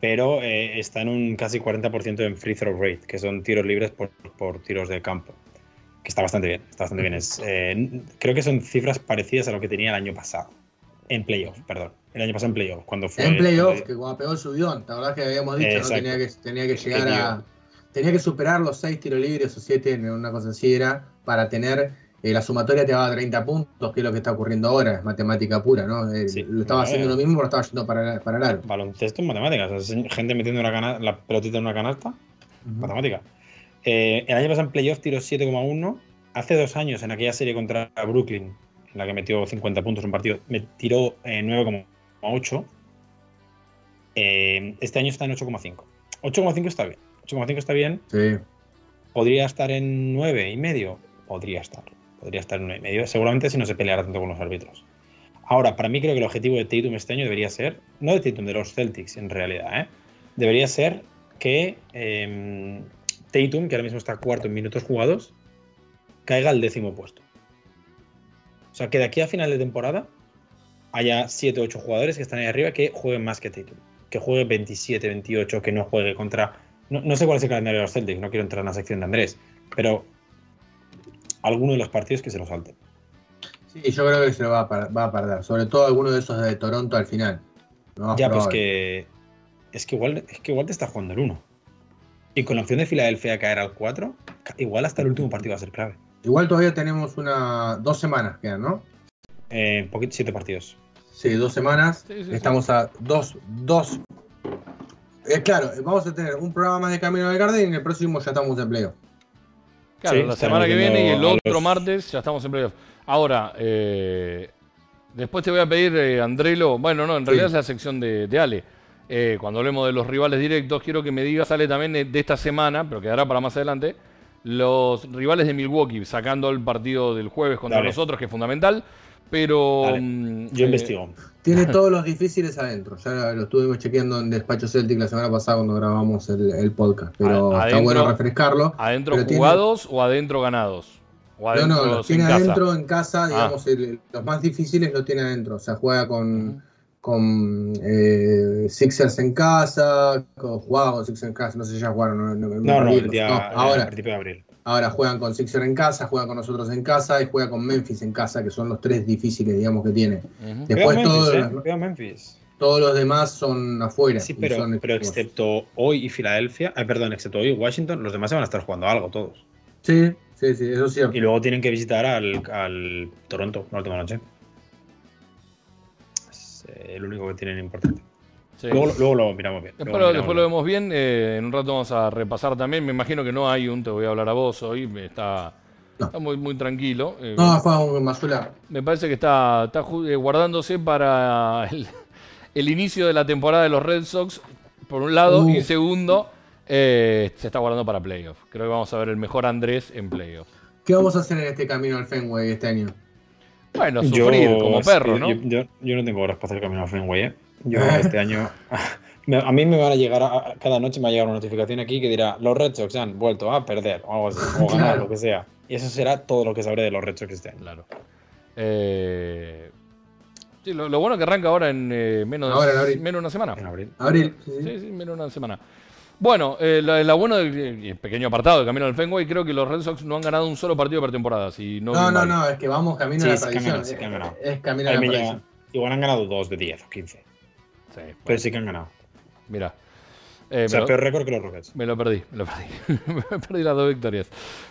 pero eh, está en un casi 40% en free throw rate, que son tiros libres por, por tiros de campo. Que está bastante bien, está bastante bien. Es, eh, creo que son cifras parecidas a lo que tenía el año pasado. En playoff, perdón. El año pasado en playoff, cuando fue. En playoff, que cuando pegó el subidón, ¿te acordás que habíamos dicho? ¿no? Tenía, que, tenía que llegar a. Tenía que superar los 6 tiros libres o 7, una cosa así era, para tener. eh, la sumatoria te daba 30 puntos, que es lo que está ocurriendo ahora, es matemática pura, ¿no? Eh, Sí, lo estaba haciendo eh. lo mismo, pero estaba yendo para, para el aro. Baloncesto en matemáticas. o sea, gente metiendo una cana- la pelotita en una canasta. Matemática. Eh, el año pasado en playoff tiró 7,1. Hace dos años, en aquella serie contra Brooklyn, en la que metió 50 puntos en un partido, me tiró eh, 9,8. Eh, este año está en 8,5. 8,5 está bien. 8,5 está bien. Sí. ¿Podría estar en 9 y medio? Podría estar. Podría estar en 9 y medio. Seguramente si no se peleara tanto con los árbitros. Ahora, para mí creo que el objetivo de Tatum este año debería ser, no de Tatum, de los Celtics en realidad, ¿eh? debería ser que eh, Tatum, que ahora mismo está cuarto en minutos jugados, caiga al décimo puesto. O sea, que de aquí a final de temporada haya 7 o 8 jugadores que están ahí arriba que jueguen más que Tatum. Que juegue 27, 28, que no juegue contra... No, no sé cuál es el calendario de los Celtics, no quiero entrar en la sección de Andrés, pero alguno de los partidos que se lo salten. Sí, yo creo que se lo va a, va a perder. Sobre todo alguno de esos de Toronto al final. Ya, pues que. Es que, igual, es que igual te está jugando el 1. Y con la opción de Filadelfia caer al 4, ca- igual hasta el último partido va a ser clave. Igual todavía tenemos una dos semanas quedan, ¿no? Eh, poquito, siete partidos. Sí, dos semanas. Sí, sí, sí. Estamos a dos, dos. Eh, claro, vamos a tener un programa más de Camino del Garden y en el próximo ya estamos en playoff. Claro, Sí, la semana que viene y el otro los- martes ya estamos en playoff. Ahora, eh, después te voy a pedir, eh, Andrelo, bueno, no, en Sí. realidad es la sección de, de Ale. Eh, cuando hablemos de los rivales directos, quiero que me digas, Ale, también de, de esta semana, pero quedará para más adelante, los rivales de Milwaukee, sacando el partido del jueves contra Dale. los otros, que es fundamental. Pero. Dale, mm, Yo eh, investigo. Tiene todos los difíciles adentro. Ya lo estuvimos chequeando en Despacho Celtic la semana pasada cuando grabamos el, el podcast. Pero está bueno refrescarlo. ¿Adentro pero tiene- jugados o adentro ganados? O No, adentro no, los tiene casa. adentro en casa, Ah. digamos, el- los más difíciles los tiene adentro. O sea, juega con. Con eh, Sixers en casa, con, jugaba con Sixers en casa, no sé si ya jugaron. No, no, No, no, el día, ahora, principio de abril. ahora juegan con Sixers en casa, juegan con nosotros en casa y juega con Memphis en casa, que son los tres difíciles, digamos, que tiene. Después todos, eh, los- cuidado Memphis. todos los demás son afuera. Sí, pero, son pero equipos. excepto hoy y Filadelfia, eh, perdón, excepto hoy y Washington, los demás se van a estar jugando algo todos. Sí, sí, sí, eso es cierto. Y luego tienen que visitar al, al Toronto la última noche. Es eh, el único que tienen importante. Sí. Luego, luego lo miramos bien. Después, luego lo, miramos después lo bien. vemos bien. eh, en un rato vamos a repasar también. Me imagino que no hay un te voy a hablar a vos hoy. Está, No. está muy, muy tranquilo. eh, No, fue un Mazula. Me parece que está, guardándose para el, el inicio de la temporada de los Red Sox, por un lado, Uh. y segundo, eh, se está guardando para playoff. Creo que vamos a ver el mejor Andrés en playoff. ¿Qué vamos a hacer en este camino al Fenway este año? Bueno, Yo- sufrir como es perro, ¿no? Yo, yo- yo no tengo horas para hacer camino a Fenway, ¿eh? Yo este año. A mí me van a llegar, a- cada noche me va a llegar una notificación aquí que dirá: Los Red Sox han vuelto a perder, o algo así, o ganar, Claro. lo que sea. Y eso será todo lo que sabré de los Red Sox este año. Claro. Eh, sí, lo, lo bueno es que arranca ahora en eh, menos, Ahora, en abril. menos de una semana. En abril. Abril. sí, sí. Sí, sí, menos de una semana. Bueno, eh, la, la bueno del el pequeño apartado de Camino al Fenway, creo que los Red Sox no han ganado un solo partido de pretemporada. Si no, No, no, es que vamos camino Sí, a la tradición. sí que han ganado. Es camino a Ahí la me tradición. llega- igual han ganado 2 de 10 o 15. Sí, Pero sí que han ganado. Mira. Eh, O sea, peor récord que los Rockets. me lo perdí, me lo perdí. me perdí las dos victorias.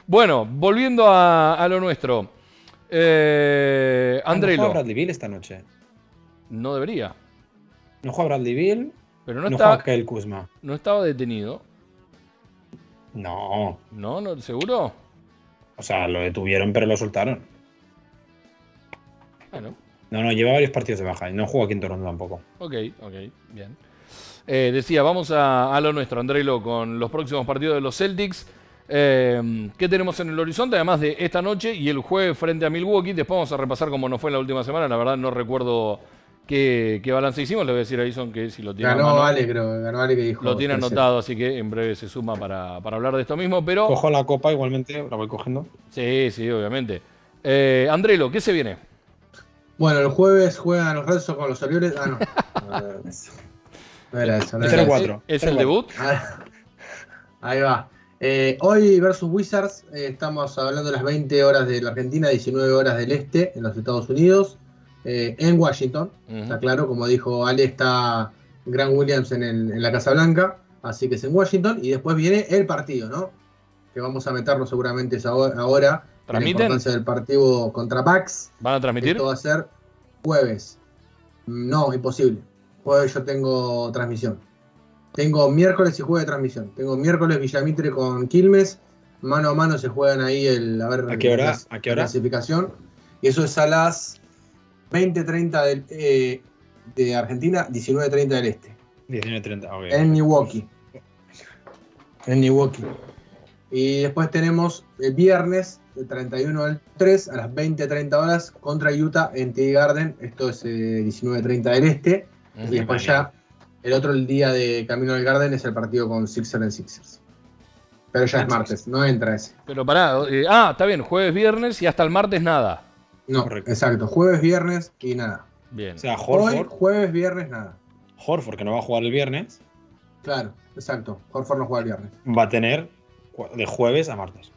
Bueno, volviendo a, a lo nuestro. Eh, Ah, Andrei no juega Bradley Bill esta noche. no debería. No juega Bradley Bill, Pero no, Kuzma. no estaba detenido. No. ¿No? ¿No? ¿Seguro? O sea, lo detuvieron, pero lo soltaron. Bueno, No, no, lleva varios partidos de baja y no juega aquí en Toronto tampoco. ok, ok, bien. Eh, decía, vamos a, a lo nuestro, Andrelo, con los próximos partidos de los Celtics. Eh, ¿Qué tenemos en el horizonte? Además de esta noche y el jueves frente a Milwaukee. Después vamos a repasar cómo nos fue en la última semana. La verdad no recuerdo qué, qué balance hicimos. Le voy a decir a Ison que si lo tiene, Ganó mano, Ale, creo. Ganó Ale que dijo. lo tiene 13. anotado, así que en breve se suma para, para hablar de esto mismo. Pero Cojo la copa igualmente, la voy cogiendo. sí, sí, obviamente. Eh, Andrelo, ¿qué se viene? Bueno, el jueves juegan los Red Sox con los Orioles. Ah, no. No, era eso, no Es era el eso. cuatro. ¿Es Cero el debut? Ah, Ahí va. Eh, hoy versus Wizards, eh, estamos hablando de las 20 horas de la Argentina, 19 horas del este en los Estados Unidos, eh, en Washington. Está claro, como dijo Ale, está Grant Williams en, el- en la Casa Blanca, así que es en Washington. Y después viene el partido, ¿no? Que vamos a meternos seguramente ahora. en La importancia del partido contra Pax. ¿Van a transmitir? Esto va a ser jueves. No, imposible. Jueves yo tengo transmisión. Tengo miércoles y jueves de transmisión. Tengo miércoles Villamitre con Quilmes. Mano a mano se juegan ahí el. A, ver, ¿A qué hora? la- ¿A qué la hora? clasificación. Y eso es a las 20.30 del, eh, de Argentina, 19.30 del este. 19-30, ok. En Milwaukee. En Milwaukee. Y después tenemos el viernes, del 31 al 3, a las 20.30 horas, contra Utah en TD Garden. Esto es eh, 19.30 del este. Ujú. Y después ya, el otro el día de Camino al Garden es el partido con Sixers en Sixers. Pero ya es martes, no entra ese. Pero pará, eh, ah, está bien, jueves, viernes y hasta el martes nada. No, Correcto. exacto. Jueves, viernes y nada. Bien. O sea, Hoy, Horford, jueves, viernes, nada. Horford, que no va a jugar el viernes, Claro, exacto. Horford no juega el viernes. va a tener de jueves a martes.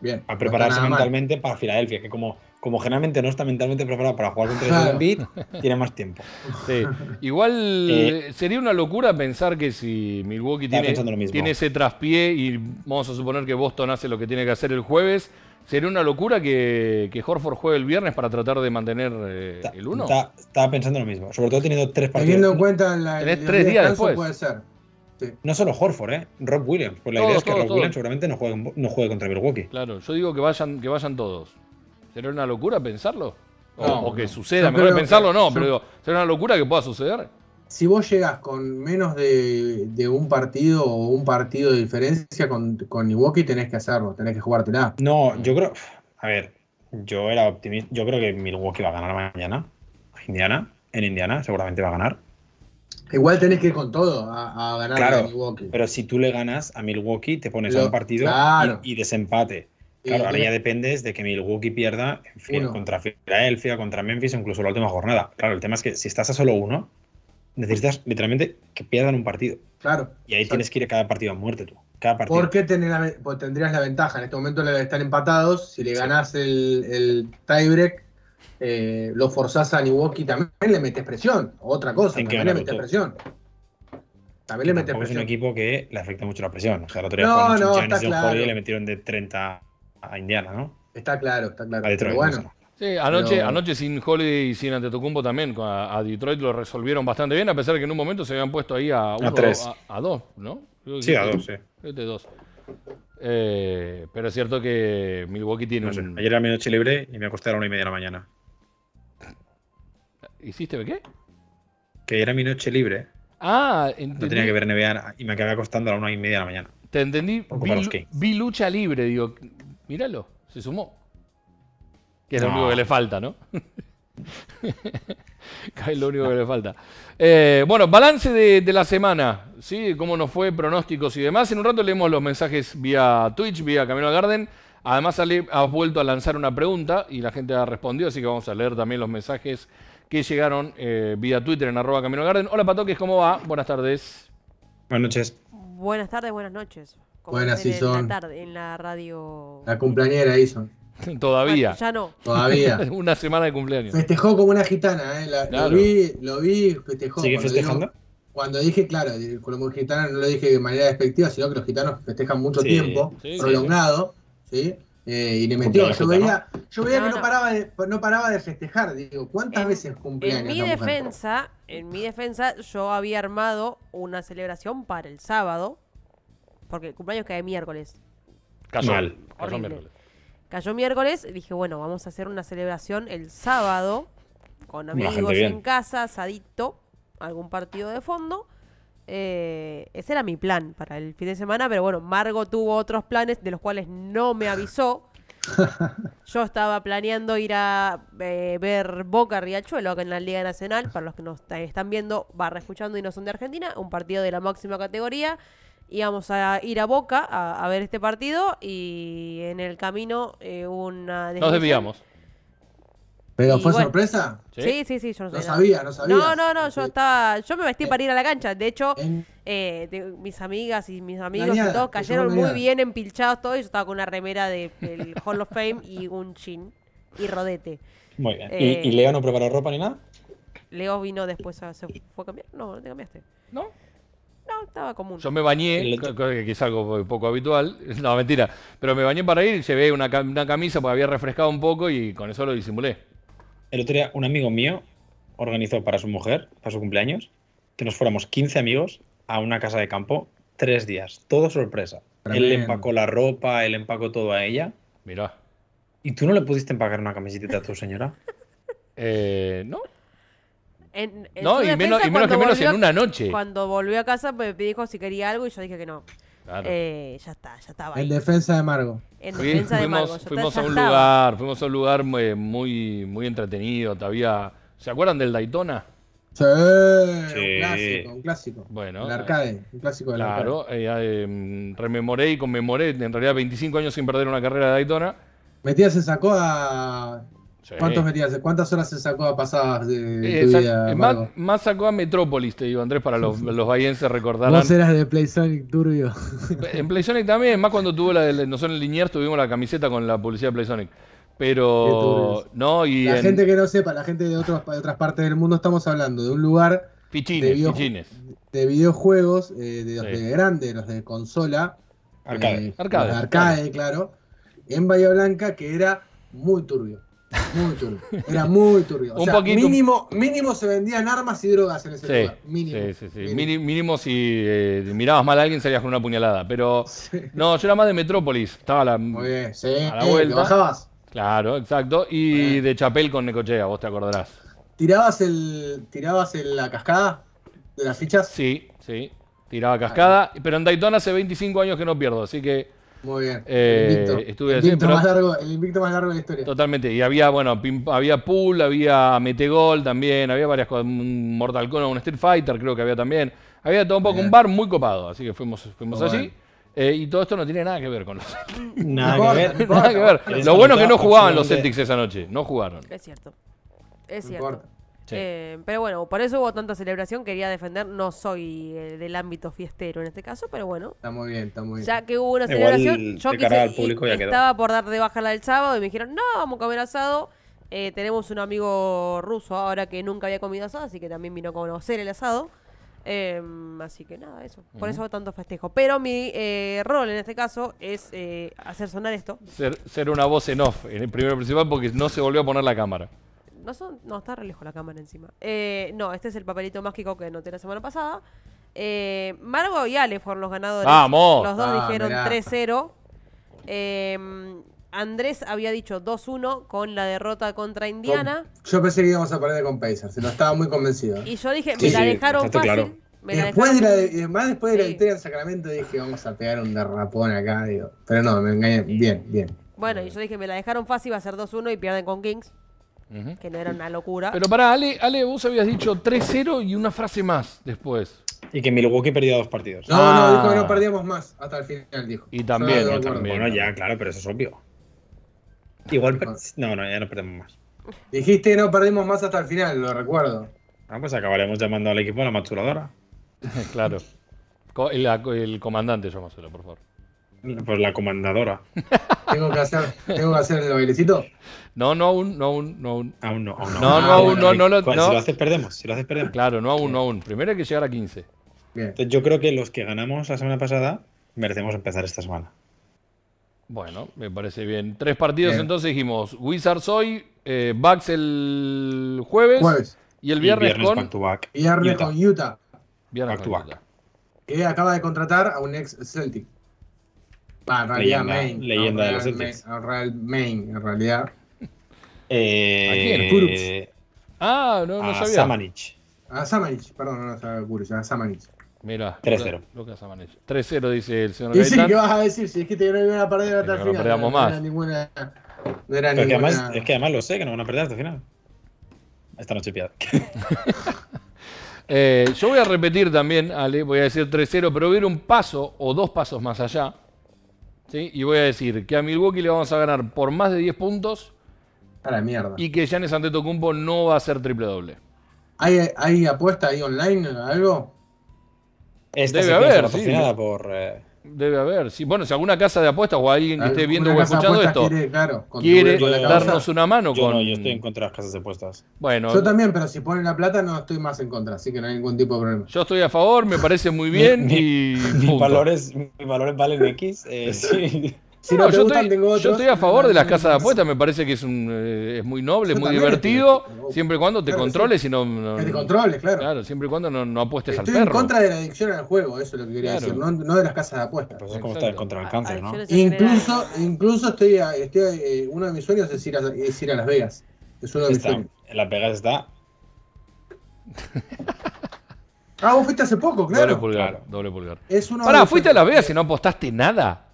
Bien. A prepararse mal. mentalmente para Filadelfia, que como, como generalmente no está mentalmente preparado para jugar contra Claro. el Embiid, tiene más tiempo. Sí. Igual Eh, sería una locura pensar que si Milwaukee tiene, ese traspié y vamos a suponer que Boston hace lo que tiene que hacer el jueves, sería una locura que, que Horford juegue el viernes para tratar de mantener eh, Está- el 1. está- estaba pensando lo mismo. Sobre todo teniendo tres Teniendo en partidos. cuenta la, Tenés el tres días después. puede ser. Sí. No solo Horford, ¿eh? Rob Williams. Pues la Todos, idea es que todos, Rob todos. Williams seguramente no juegue, no juegue contra Milwaukee. Claro, yo digo que vayan, que vayan todos. ¿Sería una locura pensarlo? O, No, o que no. suceda, Yo mejor pensarlo que- no, yo- pero digo, ¿sería una locura que pueda suceder? Si vos llegas con menos de, de un partido o un partido de diferencia con, con Milwaukee, tenés que hacerlo, tenés que jugártela. No, yo creo. A ver, yo era optimista. Yo creo que Milwaukee va a ganar mañana. Indiana, en Indiana, seguramente va a ganar. Igual tenés que ir con todo a, a ganar Claro, a Milwaukee. Pero si tú le ganas a Milwaukee, te pones a Lo- un partido claro. y, y desempate. Claro, ahora ya dependes de que Milwaukee pierda en fin, Uno. contra Filadelfia, contra Memphis incluso la última jornada. Claro, el tema es que si estás a solo uno, necesitas literalmente que pierdan un partido. Claro. Y ahí Exacto. tienes que ir a cada partido a muerte tú. Cada partido. Porque la pues tendrías la ventaja. En este momento le- están empatados. Si le Sí. ganás el, el tiebreak, eh, lo forzás a Milwaukee, también le metes presión. Otra cosa, ¿En qué también le metes presión. También le metes tampoco es un presión. equipo que le afecta mucho la presión. O sea, el otro día No, no, está claro. Y le metieron de 30 a Indiana, ¿no? Está claro, está claro. A Detroit. Pero bueno, no sé. Sí, anoche, Pero- anoche sin Holiday y sin Antetokounmpo también a, a Detroit lo resolvieron bastante bien, a pesar de que en un momento se habían puesto ahí a uno, tres. a, a dos, ¿no? Creo que Sí, a dos, sí. creo que dos. Eh, pero es cierto que Milwaukee tiene No sé. un... Ayer era mi noche libre y me acosté a la una y media de la mañana. ¿Hiciste qué? Que era mi noche libre, Ah, no entendí, tenía que ver NBA y me acabé acostando a la una y media de la mañana. te entendí. Vi, vi lucha libre, digo, míralo, se sumó. Que es lo No. único que le falta, ¿no? que es lo único que le falta. Eh, bueno, balance de, de la semana, ¿sí? Cómo nos fue, pronósticos y demás. En un rato leemos los mensajes vía Twitch, vía Camino al Garden. Además, Ale, has vuelto a lanzar una pregunta y la gente ha respondido, así que vamos a leer también los mensajes que llegaron eh, vía Twitter en arroba Camino al Garden. Hola Patoques, ¿cómo va? Buenas tardes. Buenas noches. Buenas tardes, buenas noches. Como Buenas, dicen sí en son. la tarde, en la radio. la cumpleañera hizo. Todavía. Bueno, ya no. Todavía. una semana de cumpleaños. Festejó como una gitana, ¿eh? La- Claro. Lo vi, lo vi, festejó. ¿Sigue Cuando festejando? Cuando dije, claro, como gitano no lo dije de manera despectiva, sino que los gitanos festejan mucho Sí, tiempo, sí, sí. prolongado, ¿sí? Eh, y le metió. Yo veía, yo veía No, que no no. paraba, de, no paraba de festejar. Digo, ¿cuántas En- veces cumpleaños? En mi defensa, en mi defensa, yo había armado una celebración para el sábado, porque el cumpleaños cae miércoles. Cayó. Mal. Cayó Horrible. miércoles. Cayó miércoles, dije, bueno, vamos a hacer una celebración el sábado, con amigos en casa, asadito, algún partido de fondo. Eh, ese era mi plan para el fin de semana, pero bueno, Margo tuvo otros planes de los cuales no me avisó. Yo estaba planeando ir a eh, ver Boca Riachuelo acá en la Liga Nacional, para los que nos están viendo, barra escuchando y no son de Argentina, un partido de la máxima categoría. Íbamos a ir a Boca a, a ver este partido y en el camino eh, una Nos desviamos. ¿Pero Y fue bueno. sorpresa? ¿sí? Sí, sí, yo no, No sabía no sabía. No, no, no, yo Sí. estaba, yo me vestí Eh, para ir a la cancha. De hecho, En- eh, de- mis amigas y mis amigos y todos cayeron muy bien empilchados todos. Y yo estaba con una remera de- del Hall of Fame y un chin y rodete. Muy bien. Eh, ¿Y, y Leo no preparó ropa ni nada? Leo vino después, a, ¿se fue a cambiar? No, no te cambiaste. ¿No? No, estaba común. Yo me bañé, que es algo poco habitual. No, mentira. Pero me bañé para ir, llevé una, una camisa porque había refrescado un poco y con eso lo disimulé. El otro día un amigo mío organizó para su mujer, para su cumpleaños, que nos fuéramos 15 amigos a una casa de campo tres días. Todo sorpresa. Él le empacó la ropa, él empacó todo a ella. Mirá. ¿Y tú no le pudiste empacar una camiseta a tu señora? Eh, ¿No? En- en No, su y menos, defensa, y menos que menos volvió- en una noche. Cuando volvió a casa me dijo si quería algo y yo dije que no. Claro. Eh, ya está, ya estaba ahí. En defensa de Margo. En Fui- defensa de fuimos Margo. ya fuimos está- a un estaba. lugar, fuimos a un lugar muy, muy, muy entretenido. Todavía, ¿se acuerdan del Daytona? Sí, Sí. un clásico, un clásico. Bueno, el arcade, un clásico del arcade. Claro, eh, eh, rememoré y conmemoré en realidad 25 años sin perder una carrera de Daytona. Metías se sacó a. Sí. ¿Cuántos metías? ¿Cuántas horas se sacó a pasadas de, Eh, tu más, sacó a Metrópolis, te digo, Andrés, para los, los bahienses recordarán. Vos eras de PlaySonic Turbio. En PlaySonic también, más cuando tuvo la de, nosotros en Liniers tuvimos la camiseta con la publicidad de PlaySonic. Pero, no, y La en gente que no sepa, la gente de, otros, de otras partes del mundo, estamos hablando de un lugar Pichines, de video- pichines. de videojuegos, eh, de los Sí. de grande, los de consola. Arcade. eh, Arcade, arcade, claro. En Bahía Blanca, que era muy turbio. Muy turbio. Era muy turbio. O Un sea, poquito- mínimo, mínimo se vendían armas y drogas en ese Sí, lugar. Mínimo. sí, sí, sí. Mínimo. Si eh, mirabas mal a alguien salías con una puñalada. Pero, Sí. no, yo era más de Metrópolis. Estaba la. Muy bien, sí. A la vuelta. ¿te bajabas? Claro, exacto. Y de Chapel con Necochea, vos te acordarás. ¿Tirabas, el, ¿Tirabas el- la cascada de las fichas? Sí, sí. Tiraba cascada. Pero en Daytona hace 25 años que no pierdo, así que Muy bien. Eh, el invicto, estuve el así, invicto pero- más largo, el invicto más largo de la historia. totalmente. Y había, bueno, pim- había pool, había metegol también, había varias cosas. Un Mortal Kombat, un Street Fighter creo que había también. Había todo un poco, Bien. un bar muy copado, así que fuimos, fuimos allí. bueno. Eh, y todo esto no tiene nada que ver con los Nada importa, que ver. Nada que ver. Lo bueno es que no jugaban los Celtics esa noche. No jugaron. Es cierto. Es cierto. Sí. Eh, pero bueno, por eso hubo tanta celebración. Quería defender. No soy eh, del ámbito fiestero en este caso, pero bueno. Está muy bien, está muy bien. Ya que hubo una Igual, celebración, yo quise- al público y- ya quedó. estaba por dar de baja la del sábado y me dijeron, no, vamos a comer asado. Eh, tenemos un amigo ruso ahora que nunca había comido asado, así que también vino a conocer el asado. Eh, así que nada, eso. Por eso tanto festejo. Pero mi eh, rol en este caso es eh, hacer sonar esto. Ser, ser una voz en off en el primero principal porque no se volvió a poner la cámara. No, son, no, está re lejos la cámara encima. Eh, no, este es el papelito mágico que noté la semana pasada. Eh, Margo y Ale fueron los ganadores. ¡Vamos! Los dos Ah, dijeron mirá. 3-0. Eh, Andrés había dicho 2-1 con la derrota contra Indiana. Yo pensé que íbamos a perder con Pacers, no estaba muy convencido. Y yo dije, Sí, me la dejaron fácil. claro. Me la después de la, dejaron- de- más después de la Sí. victoria en Sacramento dije vamos a pegar un derrapón acá, digo. Pero no, me engañé. Bien, bien. Bueno, y yo dije, me la dejaron fácil, va a ser 2-1 y pierden con Kings, Que no era una locura. Pero para Ale, Ale, vos habías dicho 3-0 y una frase más después. Y que Milwaukee perdió dos partidos. No, Ah. no, dijo que no perdíamos más hasta el final, dijo. Y también, también. Bueno, ya, claro, pero eso es obvio. Igual, per- no, no, ya no perdemos más. Dijiste que no perdimos más hasta el final, lo recuerdo. Ah, pues acabaremos llamando al equipo la maturadora. claro. El, el comandante, llamárselo, por favor. Pues la comandadora. Tengo que hacer, tengo que hacer el bailecito. No, no aún, no aún, no aún. Aún no, aún no. No, no, Ah, aún, no, no, lo- Pues no. Si lo haces, perdemos. Si lo haces, perdemos. Claro, no aún, no aún. Primero hay que llegar a 15. Bien. Entonces, yo creo que los que ganamos la semana pasada merecemos empezar esta semana. Bueno, me parece bien. Tres partidos Bien. entonces dijimos Wizards hoy, eh, Bucks el jueves, Jueves. y el viernes, con... back to back. Viernes Utah. con Utah, Viernes back to con back. Utah. que acaba de contratar a un ex Celtic. Ah, en realidad, Leyenda- Main. leyenda de los Real Celtics. Real Main, en realidad. Eh, ¿A quién? Ah, no, no a sabía. Samanich. A Samanich, perdón, no no, Kurich, a Samanich. Mira. 3-0. Lucas Samanich. 3-0 dice el señor Y sí, Gaitán. ¿qué vas a decir? Si es que te no iban a perder hasta Que el no lo final. perdamos no más. era ninguna. No era que ninguna. además, es que además lo sé, que no van a perder hasta el final. Esta noche piada. Eh, yo voy a repetir también, Ale, voy a decir 3-0, pero voy a ir un paso o dos pasos más allá. ¿Sí? Y voy a decir que a Milwaukee le vamos a ganar por más de 10 puntos A la mierda. y que Giannis Antetokounmpo no va a hacer triple doble. ¿Hay, ¿Hay apuesta ahí online? ¿Algo? Esta Debe haber, está sí. por. eh, Debe haber. Sí, bueno, si alguna casa de apuestas o alguien que esté viendo o escuchando esto Quiere, claro, quiere darnos una mano yo con. no, yo estoy en contra de las casas de apuestas. Bueno, Yo también, pero si ponen la plata no estoy más en contra, así que no hay ningún tipo de problema. yo estoy a favor, me parece muy bien Mi- y. Mis valores, mis valores valen X. eh, sí. Si No, no, te yo, gustan, estoy, tengo yo otros. estoy a favor de las casas de apuestas, me parece que es, un, eh, es muy noble, Yo muy divertido, estoy- siempre y cuando te Claro controles y no, no- Que te controles, claro. Claro, siempre y cuando no, no apuestes Estoy al en perro. contra de la adicción al juego, eso es lo que quería Claro. decir, no, no de las casas de apuestas. Pues es como estar contra el cáncer, ¿no? Adicciones en Incluso, incluso estoy, a- estoy eh, uno de mis sueños es ir, a, es ir a Las Vegas. Es uno de mis Está, sueños. en Las Vegas está. Ah, vos fuiste hace poco, Doble claro. pulgar, Claro. doble pulgar. Es uno Pará, mis fuiste a Las. Vegas y no apostaste nada.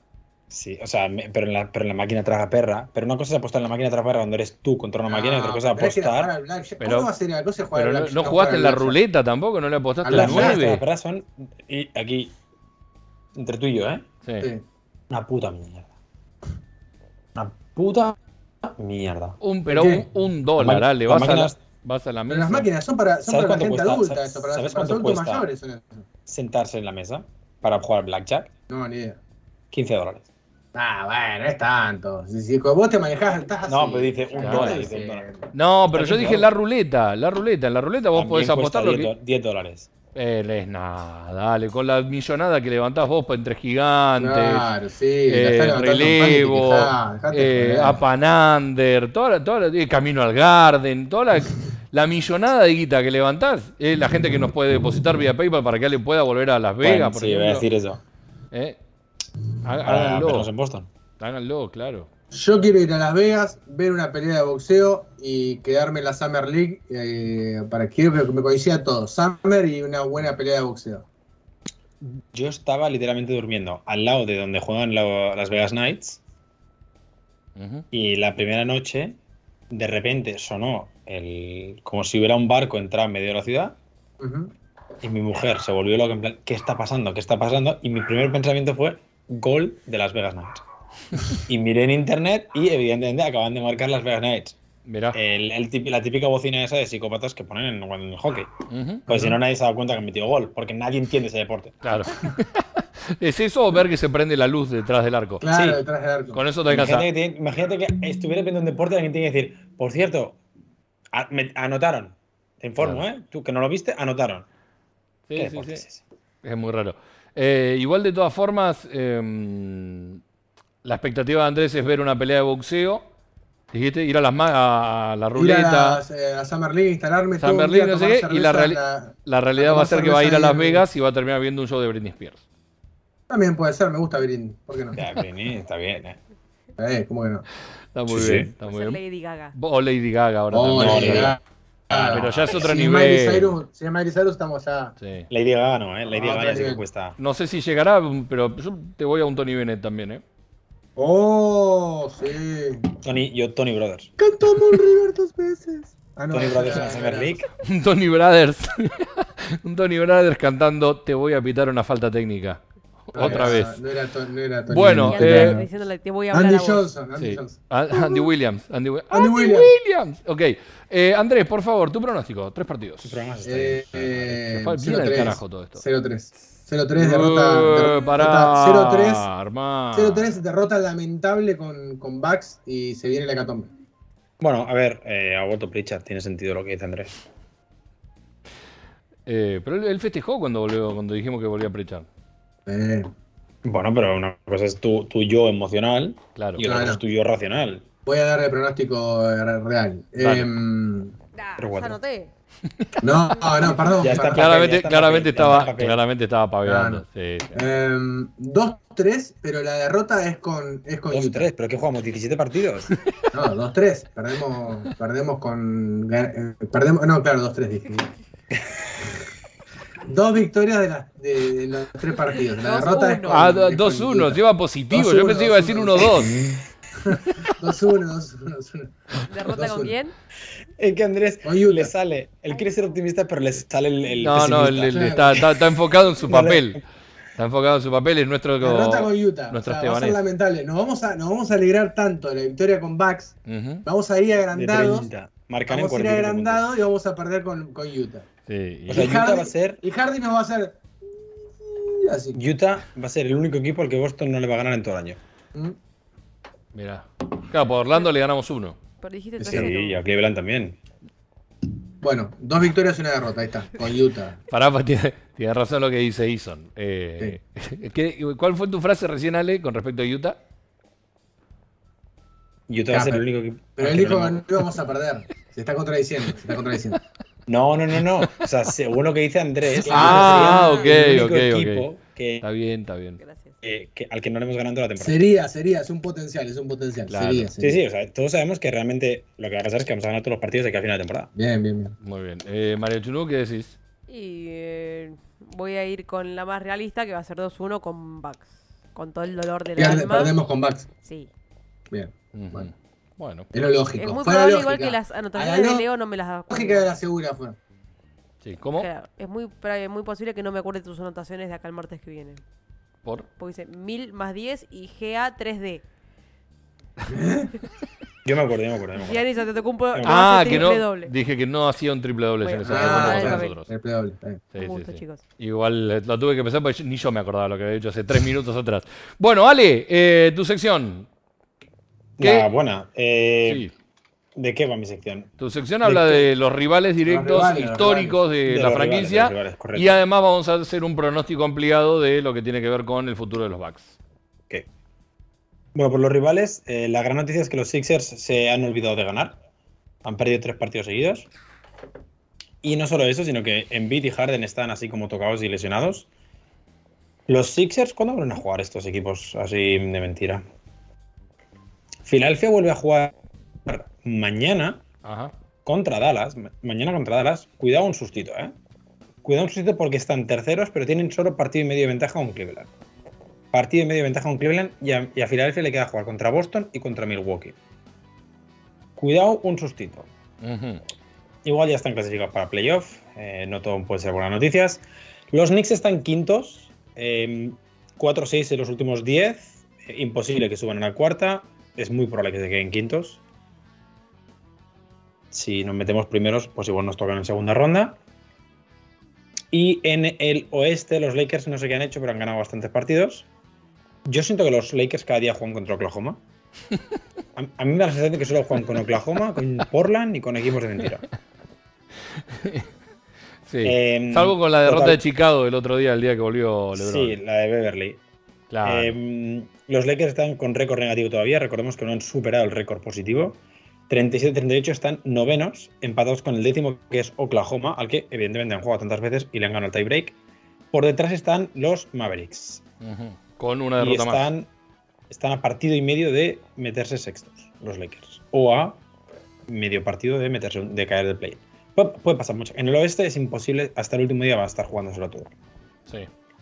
Sí, o sea, me- pero en, la, pero en la máquina traga perra. Pero una cosa es apostar en la máquina traga perra cuando eres tú contra una máquina y otra cosa es apostar. al. Pero- ¿Cómo va a ser la cosa es jugar Pero al no, jugaste al en la ruleta tampoco, no le apostaste A a la Las máquinas traga 9. perra son. Y aquí. Entre tú y yo, ¿eh? Sí. Sí. Una puta mierda. Una puta mierda. Un, pero un, un dólar, Las Ale, máquinas- vas a, la, las vas a la Pero mesa. las máquinas son para, son ¿Sabes para la gente cuesta? adulta, ¿Sabes- eso, para, sabes para cuánto mayores. Sentarse en la mesa para jugar Blackjack, No, ni idea. 15 dólares. Ah, bueno, no es tanto. Si, si vos te manejás, estás así. No, pero dice un Claro. dólar. Dice. No, pero yo dije la ruleta, la ruleta. En la ruleta vos También podés apostar lo 10 que... do- 10 dólares. Eh, es nada, dale, con la millonada que levantás vos entre gigantes, Claro, sí. eh, relevo, eh. Apanander, toda la, toda la- eh, Camino al Garden, toda la, la millonada de guita que levantás, es la gente que nos puede depositar vía PayPal para que Ale pueda volver a Las Vegas, Bueno, por sí, voy a decir eso. Há- Para Háganlo, vernos en Boston. háganlo, claro. Yo quiero ir a Las Vegas, ver una pelea de boxeo y quedarme en la Summer League eh, para quiero que me coincida todo. Summer y una buena pelea de boxeo. Yo estaba literalmente durmiendo al lado de donde juegan la- las Vegas Knights y la primera noche de repente sonó el como si hubiera un barco entrado en medio de la ciudad y mi mujer se volvió loca en plan, ¿qué está pasando? ¿Qué está pasando? Y mi primer pensamiento fue gol de las Vegas Knights. Y miré en internet y evidentemente acaban de marcar las Vegas Knights. Mirá. El, el tip- la típica bocina esa de psicópatas que ponen en, en el hockey. Ujú. Pues si no nadie se ha dado cuenta que han metido gol, porque nadie entiende ese deporte. Claro. ¿Es eso o ver que se prende la luz detrás del arco? Claro, Sí. detrás del arco. Con eso te. Imagínate que, tiene- imagínate que estuviera viendo un deporte y alguien tiene que decir, por cierto, a- me- anotaron. Te informo, Claro. ¿eh? Tú que no lo viste, anotaron. Sí, ¿Qué sí, sí. es ese? Es muy raro. Eh, igual de todas formas, em, la expectativa de Andrés es ver una pelea de boxeo. Dijiste, ir a, las ma- a la Ir a, ruleta. las, eh, a Summer League, instalarme San todo un Berlín, día, no sé tomar qué, y la, reali- la- la realidad a va a ser que va a ir a Las. Vegas y va a terminar viendo un show de Britney Spears. También puede ser, me gusta Britney. ¿Por qué no? Ya, Britney, está bien, ¿eh? Eh, ¿Cómo que no? Está muy Sí, bien, sí. está a muy bien. Lady Gaga. O Lady Gaga ahora Oh, también. Lady Gaga. Pero ya es otro si nivel. Miley Cyrus, si es Miley Cyrus, estamos ya. Sí. Lady Gaga no, ¿eh? Lady Ah, Gaga ya sí que cuesta. No sé si llegará, pero yo te voy a un Tony Bennett también, ¿eh? Oh, sí. Tony, yo, Tony Brothers. Cantó Mon River dos veces. Ah, no, Tony Brothers en Summer League. Un Tony Brothers. un Tony Brothers cantando Te voy a pitar una falta técnica. No Otra era- vez. No era, to- no era Tony Bueno, eh, diciéndole, te voy a hablar Andy. Johnson. Andy Sí. Johnson. A- Andy Williams. Andy, Andy Andy Williams. Williams. Ok. Eh, Andrés, por favor, tu pronóstico. Tres partidos. ¿Qué programas Eh, eh, 0-3, carajo todo esto. 0-3. 0-3, derrota. Uh, derrota pará, 0-3. hermano. 0-3, derrota lamentable con, con Bucks y se viene la hecatombe. Bueno, a ver, eh, a voto Pritchard tiene sentido lo que dice Andrés. Eh, pero él, él festejó cuando volvió, cuando dijimos que volvía a prechar. Eh, Bueno, pero una cosa es tu, tu yo emocional Claro. y otra cosa Claro. es tu yo racional. voy a dar el pronóstico eh, real. Ah, ya cuatro. anoté. no, no, perdón. Ya está. Claramente, claramente papel, en estaba, papel. claramente estaba paveando. Claro. Sí, sí. Em, 2-3, pero la derrota es con, es con Utah. 2-3, pero ¿qué jugamos? ¿17 partidos? No, 2-3. Perdemos, perdemos con. eh, Perdemos, no, claro, 2-3 dije. Dos victorias de, las- de, de los tres partidos. La Dos, derrota es uno. Ah, es con 2-1, Utah. te iba positivo. Yo 2-1, pensé que iba a decir 1-2. 2-1, 2-1, 2-1. ¿Derrota con 2-1. quién? Es que Andrés Con Utah. le sale. Él quiere ser optimista, pero le sale el. el No, no, él, pesimista. él está, está- está enfocado en su papel. Está enfocado en su papel, es nuestro. Derrota con Utah. O nuestro sea, va a ser lamentable. Nos vamos, a, nos vamos a alegrar tanto de la victoria con Bucks. Ujú. Vamos a ir agrandados. 30. Marcan en Vamos a ir 45 agrandados y vamos a perder con, con Utah. Sí, y- O sea, y, Utah Hardy, va a ser- y Hardy nos va a hacer. Así. Utah va a ser el único equipo al que Boston no le va a ganar en todo el año. ¿Mm? Mirá. Claro, por Orlando le ganamos uno. Dijiste Sí, 3 Sí, y a Cleveland también. Bueno, dos victorias y una derrota. Ahí está, con Utah. Pará, pa, tiene, tiene razón lo que dice Eason. Eh, ¿qué- ¿Cuál fue tu frase recién, Ale, con respecto a Utah? Utah va a Ya, ser el único equipo. Pero al él que dijo no que no íbamos a perder. Se está contradiciendo. Se está contradiciendo. No, no, no, no. O sea, según lo que dice Andrés, Ah, ok, el único ok, ok. equipo que, Está bien, está bien. Gracias. que- que- al que no le hemos ganado la temporada. Sería, sería. Es un potencial, es un potencial. Claro. Sería, Sí, sería. sí, o sea, todos sabemos que realmente lo que va a pasar es que vamos a ganar todos los partidos de aquí a final de temporada. Bien, bien, bien. Muy bien. Eh, Mario Chunú, ¿qué decís? Y eh, voy a ir con la más realista, que va a ser 2-1 con Bucks. Con todo el dolor del Pierde- alma. perdemos con Bucks. Sí. Bien. Ujú. Bueno. Bueno, Es lo lógico. Es muy Fue probable igual que las anotaciones la de Leo no me las da. lógica de la segura fue. sí. ¿Cómo? Claro, es muy, muy posible que no me acuerde tus anotaciones de acá el martes que viene. ¿Por? Porque dice 1000 más 10 y GA 3D. Yo me acuerdo, yo me acuerdo. yo me acuerdo. Giannis Antetokounmpo no Ah, que no. doble. Dije que no hacía un triple doble en Bueno, ese ah, nosotros. Doble. bien. Sí, Un sí, gusto, sí. chicos. Igual eh, lo tuve que pensar porque ni yo me acordaba lo que había dicho hace tres minutos atrás. Bueno, Ale, eh, tu sección. ¿Qué? La buena. Eh, Sí. ¿De qué va mi sección? Tu sección habla de los rivales directos rivales, históricos de, De la franquicia. rivales, rivales, y además vamos a hacer un pronóstico ampliado de lo que tiene que ver con el futuro de los Bucks. Ok. Bueno, por los rivales, eh, la gran noticia es que los Sixers se han olvidado de ganar. Han perdido tres partidos seguidos. Y no solo eso, sino que Embiid y Harden están así como tocados y lesionados. Los Sixers, ¿cuándo vuelven a jugar estos equipos así de mentira? Filadelfia vuelve a jugar mañana Ajá. contra Dallas. ma- Mañana contra Dallas. Cuidado un sustito, ¿eh? Cuidado un sustito porque están terceros, pero tienen solo partido y medio de ventaja con Cleveland. Partido y medio de ventaja con Cleveland y a, y a Filadelfia le queda jugar contra Boston y contra Milwaukee. Cuidado un sustito. Igual ya están clasificados para playoff. eh, no todo puede ser buenas noticias. Los Knicks están quintos. eh, 4-6 en los últimos 10. eh, imposible que suban a la cuarta. Es muy probable que se queden quintos. Si nos metemos primeros, pues igual nos tocan en segunda ronda. Y en el oeste, los Lakers no sé qué han hecho, pero han ganado bastantes partidos. Yo siento que los Lakers cada día juegan contra Oklahoma. A, a mí me da la sensación de que solo juegan con Oklahoma, con Portland y con equipos de mentira. Sí. Em, Salvo con la derrota total- de Chicago el otro día, el día que volvió LeBron. Sí, la de Beverly. Claro. Em, los Lakers están con récord negativo todavía. Recordemos que no han superado el récord positivo. 37-38 están novenos, empatados con el décimo que es Oklahoma, al que evidentemente han jugado tantas veces y le han ganado el tiebreak. Por detrás están los Mavericks. Con una Y derrota más. están, están a partido y medio de meterse sextos, los Lakers. O a medio partido de meterse de caer del play. Puede, puede pasar mucho. En el oeste es imposible, hasta el último día va a estar jugándoselo todo. Sí.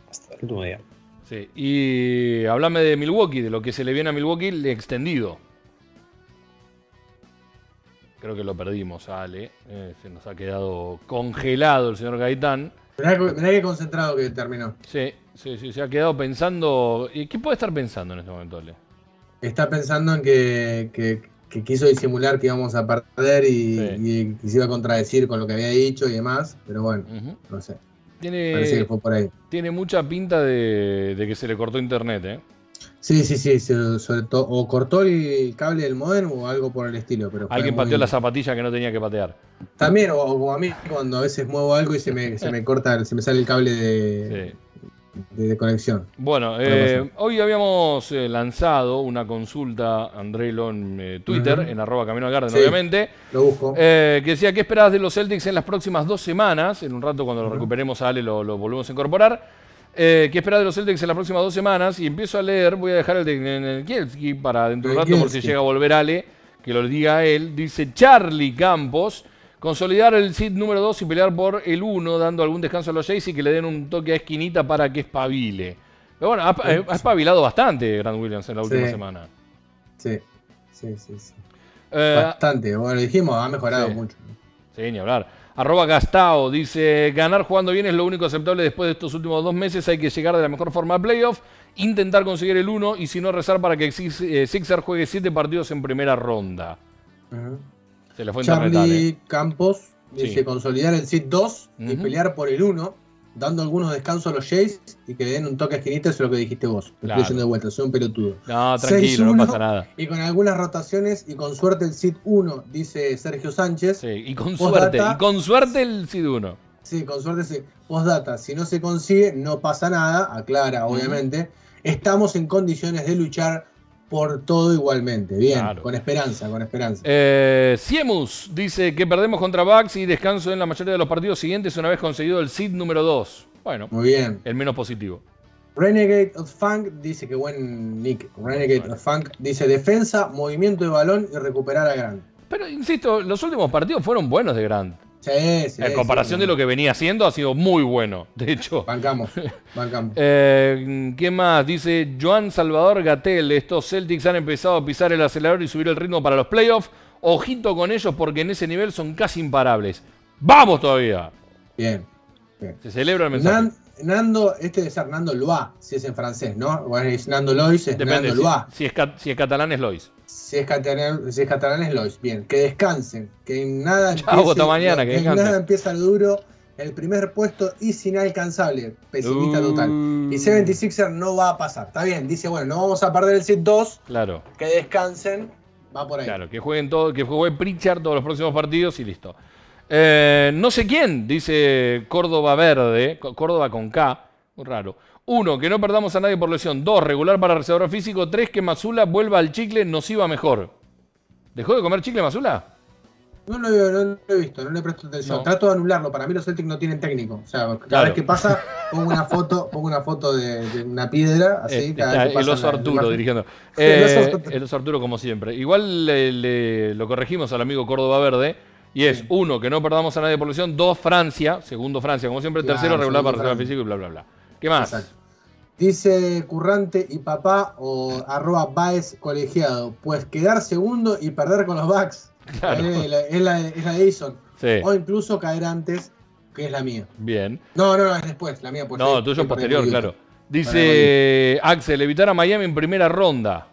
Hasta el último día. Sí. Y háblame de Milwaukee, de lo que se le viene a Milwaukee el extendido. Creo que lo perdimos, Ale. Eh, se nos ha quedado congelado el señor Gaitán. Mirá, que- mirá qué concentrado que terminó. Sí, sí, sí, se ha quedado pensando. ¿Y qué puede estar pensando en este momento, Ale? Está pensando en que, que- que quiso disimular que íbamos a perder y, Sí. y se iba a contradecir con lo que había dicho y demás, pero bueno, no sé. Tiene, fue por ahí. tiene mucha pinta de, de que se le cortó internet, ¿eh? Sí, sí, sí, sobre todo, o cortó el cable del modem o algo por el estilo, pero Alguien muy- pateó la zapatilla que no tenía que patear. También, o, o a mí cuando a veces muevo algo y se me, se me corta, se me sale el cable de, Sí. De, conexión. Bueno, eh, hoy habíamos eh, lanzado una consulta, Andrelo, en eh, Twitter, en arroba Camino al Garden, Sí. obviamente, Lo busco. que decía, ¿qué esperabas de los Celtics en las próximas dos semanas? En un rato cuando lo recuperemos a Ale lo, lo volvemos a incorporar. ¿Qué esperas de los Celtics en las próximas dos semanas? Y empiezo a leer, voy a dejar el de Kielski para dentro de un rato por si llega a volver Ale, que lo diga él. Dice Charlie Campos, consolidar el sit número 2 y pelear por el 1, dando algún descanso a los Jays y que le den un toque a esquinita para que espabile. Pero bueno, ha, ha espabilado bastante Grant Williams en la última Sí. semana. Sí, sí, sí. sí. Eh, Bastante. Bueno, dijimos, ha mejorado sí. mucho. Sí, ni hablar. Arroba Gastao dice, ganar jugando bien es lo único aceptable después de estos últimos dos meses. Hay que llegar de la mejor forma a playoff, intentar conseguir el 1 y si no rezar para que eh, Sixer juegue 7 partidos en primera ronda. Ujú. Se le fue. Charlie Campos dice Sí. consolidar el SID 2 y pelear por el 1, dando algunos descansos a los Jays y que le den un toque a esquinita, eso es lo que dijiste vos. Claro. Estoy de vuelta, soy un pelotudo. No, tranquilo, no 6-1. pasa nada. Y con algunas rotaciones y con suerte el SID 1, dice Sergio Sánchez. Sí, y con Postdata. suerte, y con suerte el SID 1. Sí, con suerte sí. Postdata, si no se consigue, no pasa nada, aclara, obviamente. Estamos en condiciones de luchar por todo igualmente. Bien, Claro. con esperanza, con esperanza. Eh, Siemus dice que perdemos contra Bucks y descanso en la mayoría de los partidos siguientes una vez conseguido el SID número 2. Bueno, Muy bien. el menos positivo. Renegade of Funk dice que buen nick. Renegade of Funk dice defensa, movimiento de balón y recuperar a Grant. Pero insisto, los últimos partidos fueron buenos de Grant. Sí, sí. En comparación de lo que venía haciendo, ha sido muy bueno. De hecho, Bancamos, bancamos. Eh, ¿Qué más? Dice Joan Salvador Gatel. Estos Celtics han empezado a pisar el acelerador y subir el ritmo para los playoffs. Ojito con ellos porque en ese nivel son casi imparables. ¡Vamos todavía! Bien. bien. Se celebra el mensaje. Nan- Nando, este debe ser Nando Loa, si es en francés, ¿no? Bueno, es Nando Lois, es Depende. Nando Si, Loa. si es, cat- si es catalán es Lois. Si es, catalán, si es catalán es Lois. Bien, que descansen, que nada Chau, empiece, hasta mañana, que que descansen. nada empieza duro. El primer puesto es inalcanzable, pesimista Uh. total. Y 76er no va a pasar. Está bien, dice, bueno, no vamos a perder el set 2, Claro, que descansen, va por ahí. claro. Que jueguen todo, que juegue Pritchard todos los próximos partidos y listo. Eh, no sé quién, dice Córdoba Verde, Córdoba con K, muy raro. Uno, que no perdamos a nadie por lesión. Dos, regular para reservador físico. Tres, que Mazula vuelva al chicle, nos iba mejor. ¿Dejó de comer chicle Mazula? No lo, he- no lo he visto, no le presto atención. Trato de anularlo. Para mí los Celtics no tienen técnico. O sea, cada Claro. vez que pasa, pongo una foto, pongo una foto de, de una piedra, así, Eh, cada vez que el oso la Arturo dirigiendo. El Eh, oso Arturo. el oso Arturo como siempre. Igual le- le- lo corregimos al amigo Córdoba Verde. Y es, Sí. uno, que no perdamos a nadie por lesión. Dos, Francia. Segundo, Francia, como siempre. Claro, Tercero, regular para reserva físico y bla, bla, bla. ¿Qué más? Exacto. Dice Currante y papá o arroba Baez colegiado. Pues quedar segundo y perder con los Bucks. Claro. Es la, es la- es la de Edison. Sí, O incluso caer antes, que es la mía. bien. No, no, no, es después, la mía. Pues No, sí, tuyo posterior, claro. Dice Axel, evitar a Miami en primera ronda.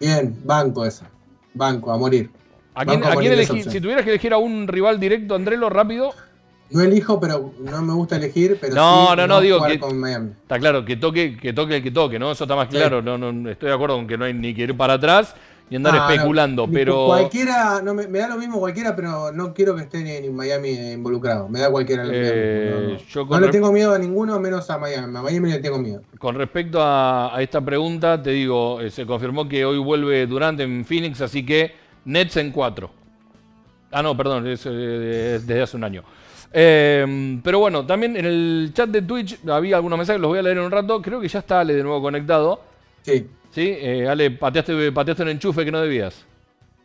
Bien, banco esa. Banco, a morir. ¿A quién, a quién elegí-. Si tuvieras que elegir a un rival directo, Andrelo, rápido. No elijo, pero no me gusta elegir, pero No, sí no, no, digo que-. Está claro, que toque, que toque el que toque, ¿no? Eso está más Sí. claro. No, no, estoy de acuerdo con que no hay ni que ir para atrás ni andar Ah, especulando, pero. Cualquiera, no, me, me da lo mismo cualquiera, pero no quiero que esté ni en Miami involucrado. Me da cualquiera. Eh, no, no. yo No con le tengo miedo a ninguno, menos a Miami. A Miami le tengo miedo. Con respecto a, a esta pregunta, te digo, eh, se confirmó que hoy vuelve Durante en Phoenix, así que Nets en 4. Ah, no, perdón, es, eh, es desde hace un año. Eh, pero bueno, también en el chat de Twitch había algunos mensajes, los voy a leer en un rato. Creo que ya está Ale de nuevo conectado. Sí. ¿Sí? Eh, Ale, pateaste, pateaste un enchufe que no debías.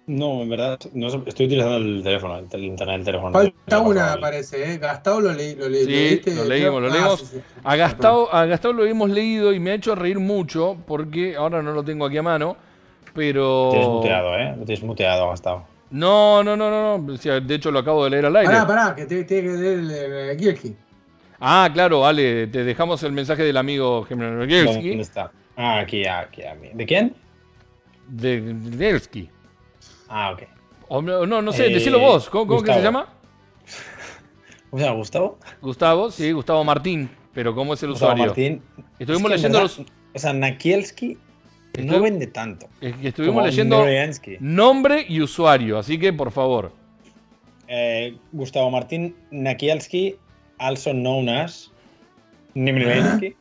No, en verdad, no estoy utilizando el teléfono, el, internet del teléfono. Falta una, parece, ¿eh? Gastado lo leí. Lo leí Sí, leíste, lo leímos, lo Ah, leímos. sí, sí. A Gastavo, a Gastavo lo hemos leído y me ha hecho reír mucho porque ahora no lo tengo aquí a mano. Pero. Tienes muteado, ¿eh? Lo tienes muteado, Gastavo. No, no, no, no, no. De hecho, lo acabo de leer al aire. Pará, pará, que te- tiene que leer el, el, el Kielki. Ah, claro, Ale, te dejamos el mensaje del amigo Gemini ¿Dónde está? Ah, aquí, aquí, aquí. ¿De quién? De ¿Cómo se llama? ¿Gustavo? Gustavo, sí, Gustavo Martín. Pero ¿cómo es el Gustavo usuario? Martín. Estuvimos Es que en leyendo verdad, los. O sea, Nakielski no vende tanto. es que Estuvimos como leyendo nombre y usuario, así que por favor. Eh, Gustavo Martín Nakielski, also known as este.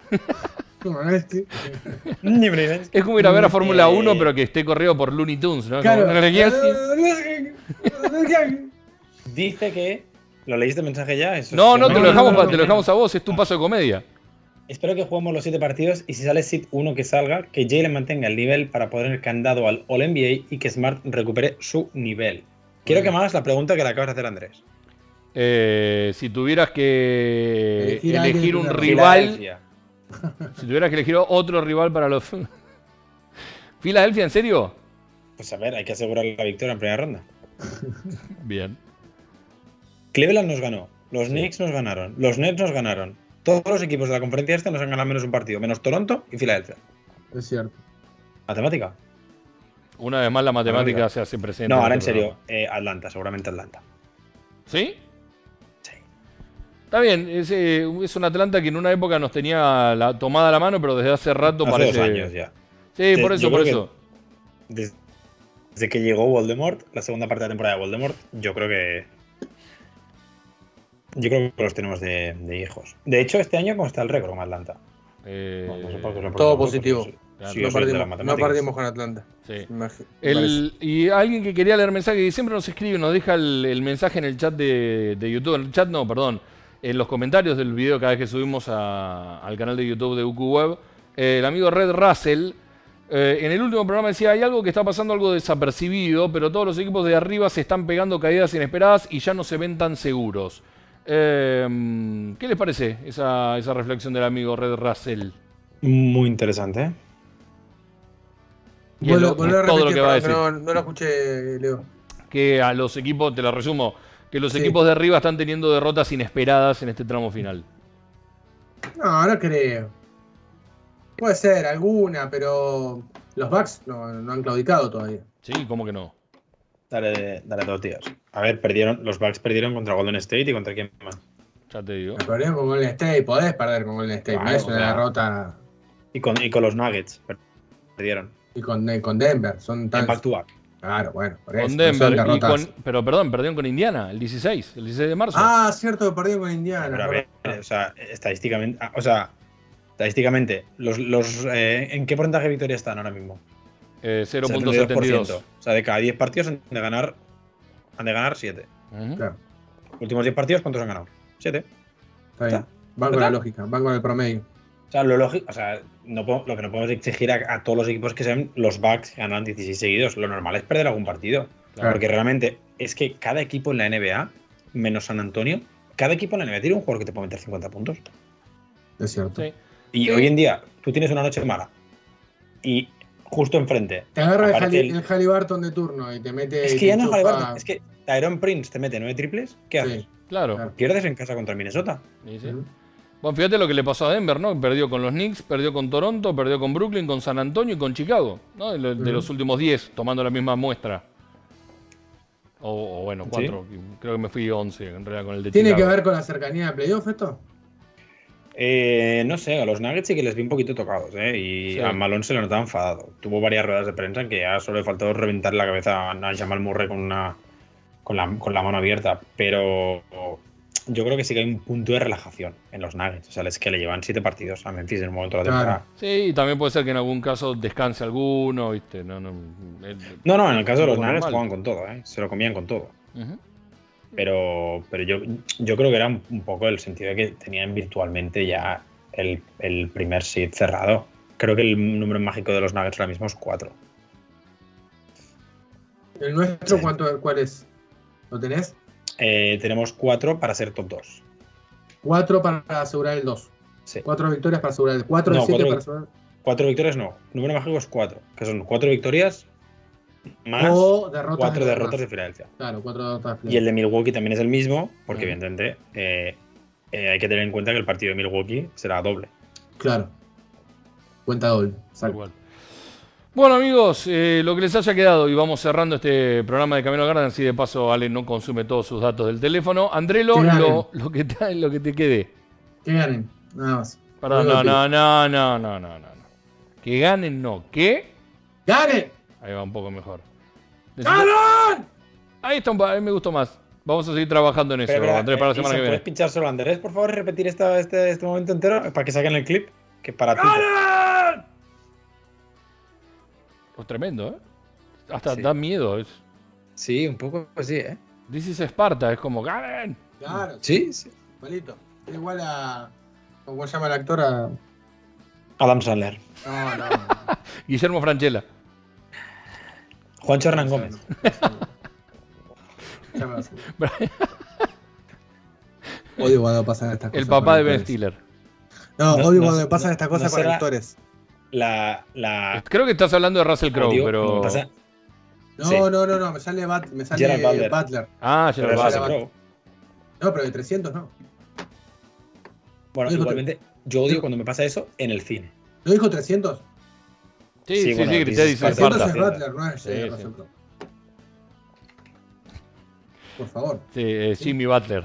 Es como ir a ver a Fórmula Eh, 1, pero que esté corrido por Looney Tunes, ¿no? Claro. Dice que. ¿Lo leíste el mensaje ya? Eso No, no, te lo dejamos, no, pa- no, te lo dejamos a vos, es tu paso de comedia. Espero que juguemos los siete partidos y si sale Sid 1 que salga, que Jalen mantenga el nivel para poner el candado al All NBA y que Smart recupere su nivel. Quiero que me hagas la pregunta que le acabas de hacer Andrés. Eh, si tuvieras que Elegir un rival, Filadelfia. si tuvieras que elegir otro rival para los... ¿Filadelfia, en serio? Pues a ver, hay que asegurar la victoria en primera ronda. Bien. Cleveland nos ganó, los Knicks nos ganaron, los Nets nos ganaron. Todos los equipos de la conferencia este nos han ganado menos un partido, menos Toronto y Filadelfia. Es cierto. ¿Matemática? Una vez más la matemática se hace presente. No, ahora en serio, eh, Atlanta, seguramente Atlanta. ¿Sí? Sí. Está bien, es, eh, es un Atlanta que en una época nos tenía la, tomada la mano, pero desde hace rato Hace parece... dos años ya. Sí, por eso, por eso. Desde, desde que llegó Voldemort, la segunda parte de la temporada de Voldemort, yo creo que. Yo creo que los tenemos de, de hijos. De hecho, este año, ¿cómo está el récord con Atlanta? Eh, No, no sé por qué os lo todo positivo. Claro. no, perdimos, no perdimos con Atlanta. sí. El- y alguien que quería leer mensaje y siempre nos escribe, nos deja el, el mensaje en el chat de, de YouTube, en el chat no, perdón, en los comentarios del video cada vez que subimos a- al canal de YouTube de UQ Web. Eh, el amigo Red Russell, eh, en el último programa decía, hay algo que está pasando algo desapercibido, pero todos los equipos de arriba se están pegando caídas inesperadas y ya no se ven tan seguros. Eh, ¿Qué les parece esa, esa reflexión del amigo Red Russell? Muy interesante, ¿eh? Y lo- vuelvo a todo lo repetir, que va a perdón, decir. No, no lo escuché, Leo. que a los equipos, te lo resumo, que los Sí. equipos de arriba están teniendo derrotas inesperadas en este tramo final. No, no creo. Puede ser alguna, pero los Bucks no, no han claudicado todavía. Sí, ¿cómo que no? Dale, dale dos días. A ver, perdieron, los Bucks perdieron contra Golden State y contra quién más. Ya te digo. El problema con Golden State, podés perder con Golden State, no es una derrota. Y con, y con los Nuggets. per- Perdieron. Y con, con Denver, son tan. En back to back. Claro, bueno, por eso. Con no Denver, y derrotas. con, pero perdón, perdieron con Indiana, el 16, el 16 de marzo. Ah, cierto, perdieron con Indiana. Pero a ver, o sea, estadísticamente, ah, o sea, estadísticamente, los, los, eh, ¿en qué porcentaje de victoria están ahora mismo? Eh, 72%. 0.72. O sea, de cada 10 partidos han de ganar, han de ganar 7. Ujú. Claro, Últimos 10 partidos, ¿cuántos han ganado? 7. está bien. Van con la lógica, van con el promedio. O sea, lo lógico, o sea, no lo que no podemos exigir a, a todos los equipos que sean los Bucks que ganan 16 seguidos. Lo normal es perder algún partido. Claro. Porque realmente es que cada equipo en la NBA, menos San Antonio, cada equipo en la NBA tiene un jugador que te puede meter 50 puntos. Es cierto. Sí. Y Sí. hoy en día, tú tienes una noche mala y justo enfrente. Te agarra el, Halliburton de turno y te mete. Es que ya no es Halliburton, es que Tyron Prince te mete 9 triples. ¿Qué Sí. haces? Claro. Claro. Pierdes en casa contra Minnesota. Sí, sí. Ujú. Bueno, fíjate lo que le pasó a Denver, ¿no? Perdió con los Knicks, perdió con Toronto, perdió con Brooklyn, con San Antonio y con Chicago, ¿no? De, los últimos 10, tomando la misma muestra. O, o bueno, Sí. 4, creo que me fui 11 en realidad con el de ¿Tiene que Chicago. ver con la cercanía de playoff esto? Eh, no sé, a los Nuggets sí que les vi un poquito tocados, ¿eh? Y Sí. a Malone se le notaba enfadado. Tuvo varias ruedas de prensa en que ya solo le faltó reventar la cabeza a Jamal Murray con una con la, con la mano abierta. Pero yo creo que sí que hay un punto de relajación en los Nuggets. O sea, es que le llevan siete partidos a Memphis en un momento de la Claro. temporada. Sí, y también puede ser que en algún caso descanse alguno, ¿viste? No, no, el- No, no, en el caso de los Nuggets normal. jugaban con todo, ¿eh? Se lo comían con todo. Ujú. Pero, pero yo, yo creo que era un, poco el sentido de que tenían virtualmente ya el, el primer seed cerrado. Creo que el número mágico de los Nuggets ahora mismo es 4. ¿El nuestro cuánto, cuál es? ¿Lo tenés? Eh, tenemos 4 para ser top 2. Cuatro para asegurar el 2. Sí. Cuatro victorias para asegurar el 4 de No, 7 cuatro- para asegurar. 4 victorias no. Número mágico es 4. Que son 4 victorias más cuatro derrotas de Filadelfia. Claro, cuatro derrotas de Filadelfia. Y el de Milwaukee también es el mismo, porque claro. evidentemente eh, eh, hay que tener en cuenta que el partido de Milwaukee será doble. Claro. Cuenta doble. Igual. Bueno amigos, eh, lo que les haya quedado y vamos cerrando este programa de Camino Garden, así de paso Ale no consume todos sus datos del teléfono. Andrelo, lo, lo, que te, lo que te quede. Que ganen, nada más. Perdón, no, no, no, no, no, no, no. Que ganen, no. ¿Qué? ¡Ganen! Ahí va un poco mejor. ¡Ganan! Ahí está, un pa- ahí me gustó más. Vamos a seguir trabajando en eso, Pero, pero, Andrés, para la eh, semana Isa, que viene. ¿Puedes pinchar solo a Andrés, por favor, y repetir esta- este, este momento entero para que saquen el clip? Que para ti. Pues tremendo, ¿eh? Hasta Sí. da miedo. Es, Sí, un poco así, ¿eh? This is Esparta, es como ¡Ganen! Claro, Sí, sí. igualito. Es igual a. ¿Cómo se llama el actor? A... Adam Sandler. No, no. Guillermo Franchella. Juancho Hernán Gómez. Odio cuando pasan estas cosas. El papá de Ben. Stiller. No, No, odio no cuando pasan no- estas no cosas con actores. La. la Creo que estás hablando de Russell Crowe, pero. pasa- No, Sí. no, no, no, me sale, Bat- me sale Gerard Butler. Butler. Ah. Russell Crowe. No, pero de 300 no. Bueno, igualmente, yo odio cuando me pasa eso en el cine. ¿No dijo 300? Sí, Sí, sí, bueno, sí, grité, dice Esparta. 300 Esparta. es Butler, no es Sí, eh, sí. Russell Crowe. Por favor. Sí, eh, Jimmy Butler.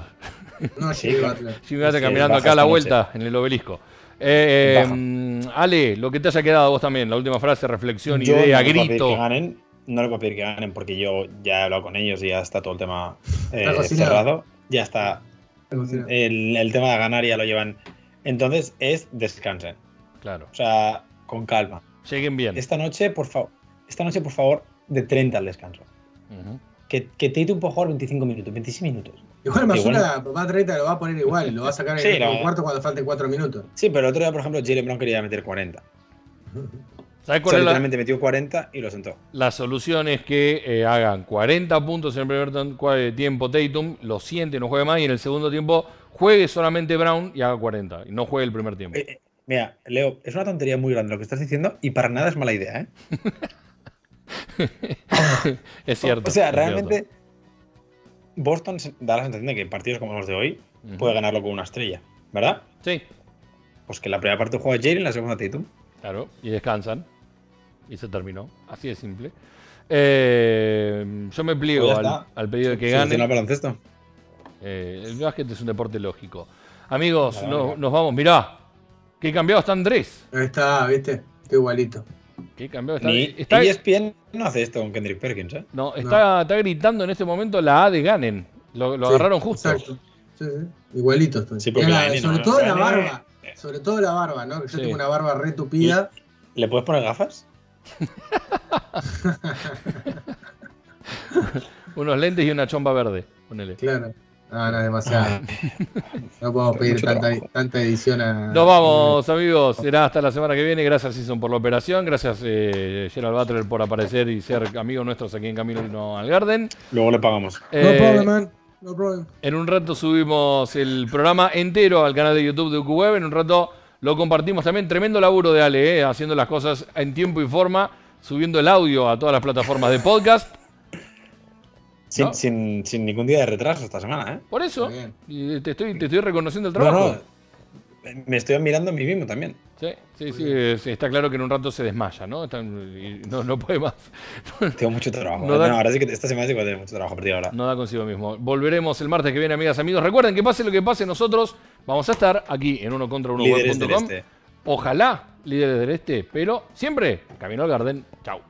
No, Sí, Jimmy. Butler. Jimmy Butler caminando acá a la vuelta en el obelisco. Eh, mm, Ale, lo que te haya quedado vos también, la última frase, reflexión, Yo idea, no les voy a pedir grito. que ganen. No voy a pedir que ganen porque yo ya he hablado con ellos y ya está todo el tema eh, cerrado. Ya está. El, el tema de ganar ya lo llevan. Entonces es descansen. Claro. O sea, con calma. Lleguen bien. Esta noche, por favor, esta noche, por favor, de 30 al descanso. Ujú. Que, que Tatum puede jugar 25 minutos, 26 minutos. Igual Masura, Igual. más 30 lo va a poner igual, lo va a sacar en Sí, el lo- último cuarto cuando falten 4 minutos. Sí, pero el otro día, por ejemplo, Jalen Brown quería meter 40. ¿Sabes O cuál sea, es la, literalmente metió 40 y lo sentó. la solución? Es que eh, hagan 40 puntos en el primer cua- tiempo Tatum, lo siente, no juegue más, y en el segundo tiempo juegue solamente Brown y haga 40. Y no juegue el primer tiempo. Eh, eh, mira, Leo, es una tontería muy grande lo que estás diciendo y para nada es mala idea, ¿eh? es cierto. O sea, realmente Boston da la sensación de que partidos como los de hoy puede ganarlo con una estrella, ¿verdad? Sí, Pues que la primera parte juega Jalen, la segunda Tatum. claro. Y descansan. Y se terminó. Así de simple. Eh, yo me pliego Pues al, pedido de que Soluciona el baloncesto. Eh, el básquet es un deporte lógico. Amigos, no- nos vamos. Mirá, qué cambiado está Andrés. Ahí está, ¿viste? Está igualito. Qué cambiado está. Ni está- ESPN no hace esto con Kendrick Perkins, ¿eh? no, está, está gritando en este momento la A de Ganen. Lo, lo Sí, agarraron justo. Exacto. Sí, sí. Igualito estoy. Gané, sobre ¿no? todo la barba. Sobre todo la barba, ¿no? Yo Sí. tengo una barba retupida. ¿Le puedes poner gafas? Unos lentes y una chomba verde. Ponele. Claro. No, no, es demasiado. Ah, No podemos pedir tanta, tanta edición a. Nos vamos, amigos. Será hasta la semana que viene. Gracias, Season, por la operación. Gracias, eh, Gerald Butler, por aparecer y ser amigos nuestros aquí en Camino al Garden. Luego le pagamos. No Eh, problem, man. No problem. En un rato subimos el programa entero al canal de YouTube de UQWeb. En un rato lo compartimos también. Tremendo laburo de Ale, eh, haciendo las cosas en tiempo y forma, subiendo el audio a todas las plataformas de podcast. Sin, ¿No? sin, sin ningún día de retraso esta semana, ¿eh? Por eso, te estoy, te estoy reconociendo el No, trabajo. no. Me estoy admirando a mí mismo también. Sí, sí, sí, es- está claro que en un rato se desmaya, ¿no? Está- y no, no puede más. Tengo mucho trabajo. No ¿eh? da- No, ahora sí que esta semana sí que tengo mucho trabajo a partir de ahora. No da consigo mismo. Volveremos el martes que viene, amigas, amigos. Recuerden que pase lo que pase, nosotros vamos a estar aquí en uno contra uno Líderes del web.com. este. Ojalá líderes del este, pero siempre Camino al Garden. Chau.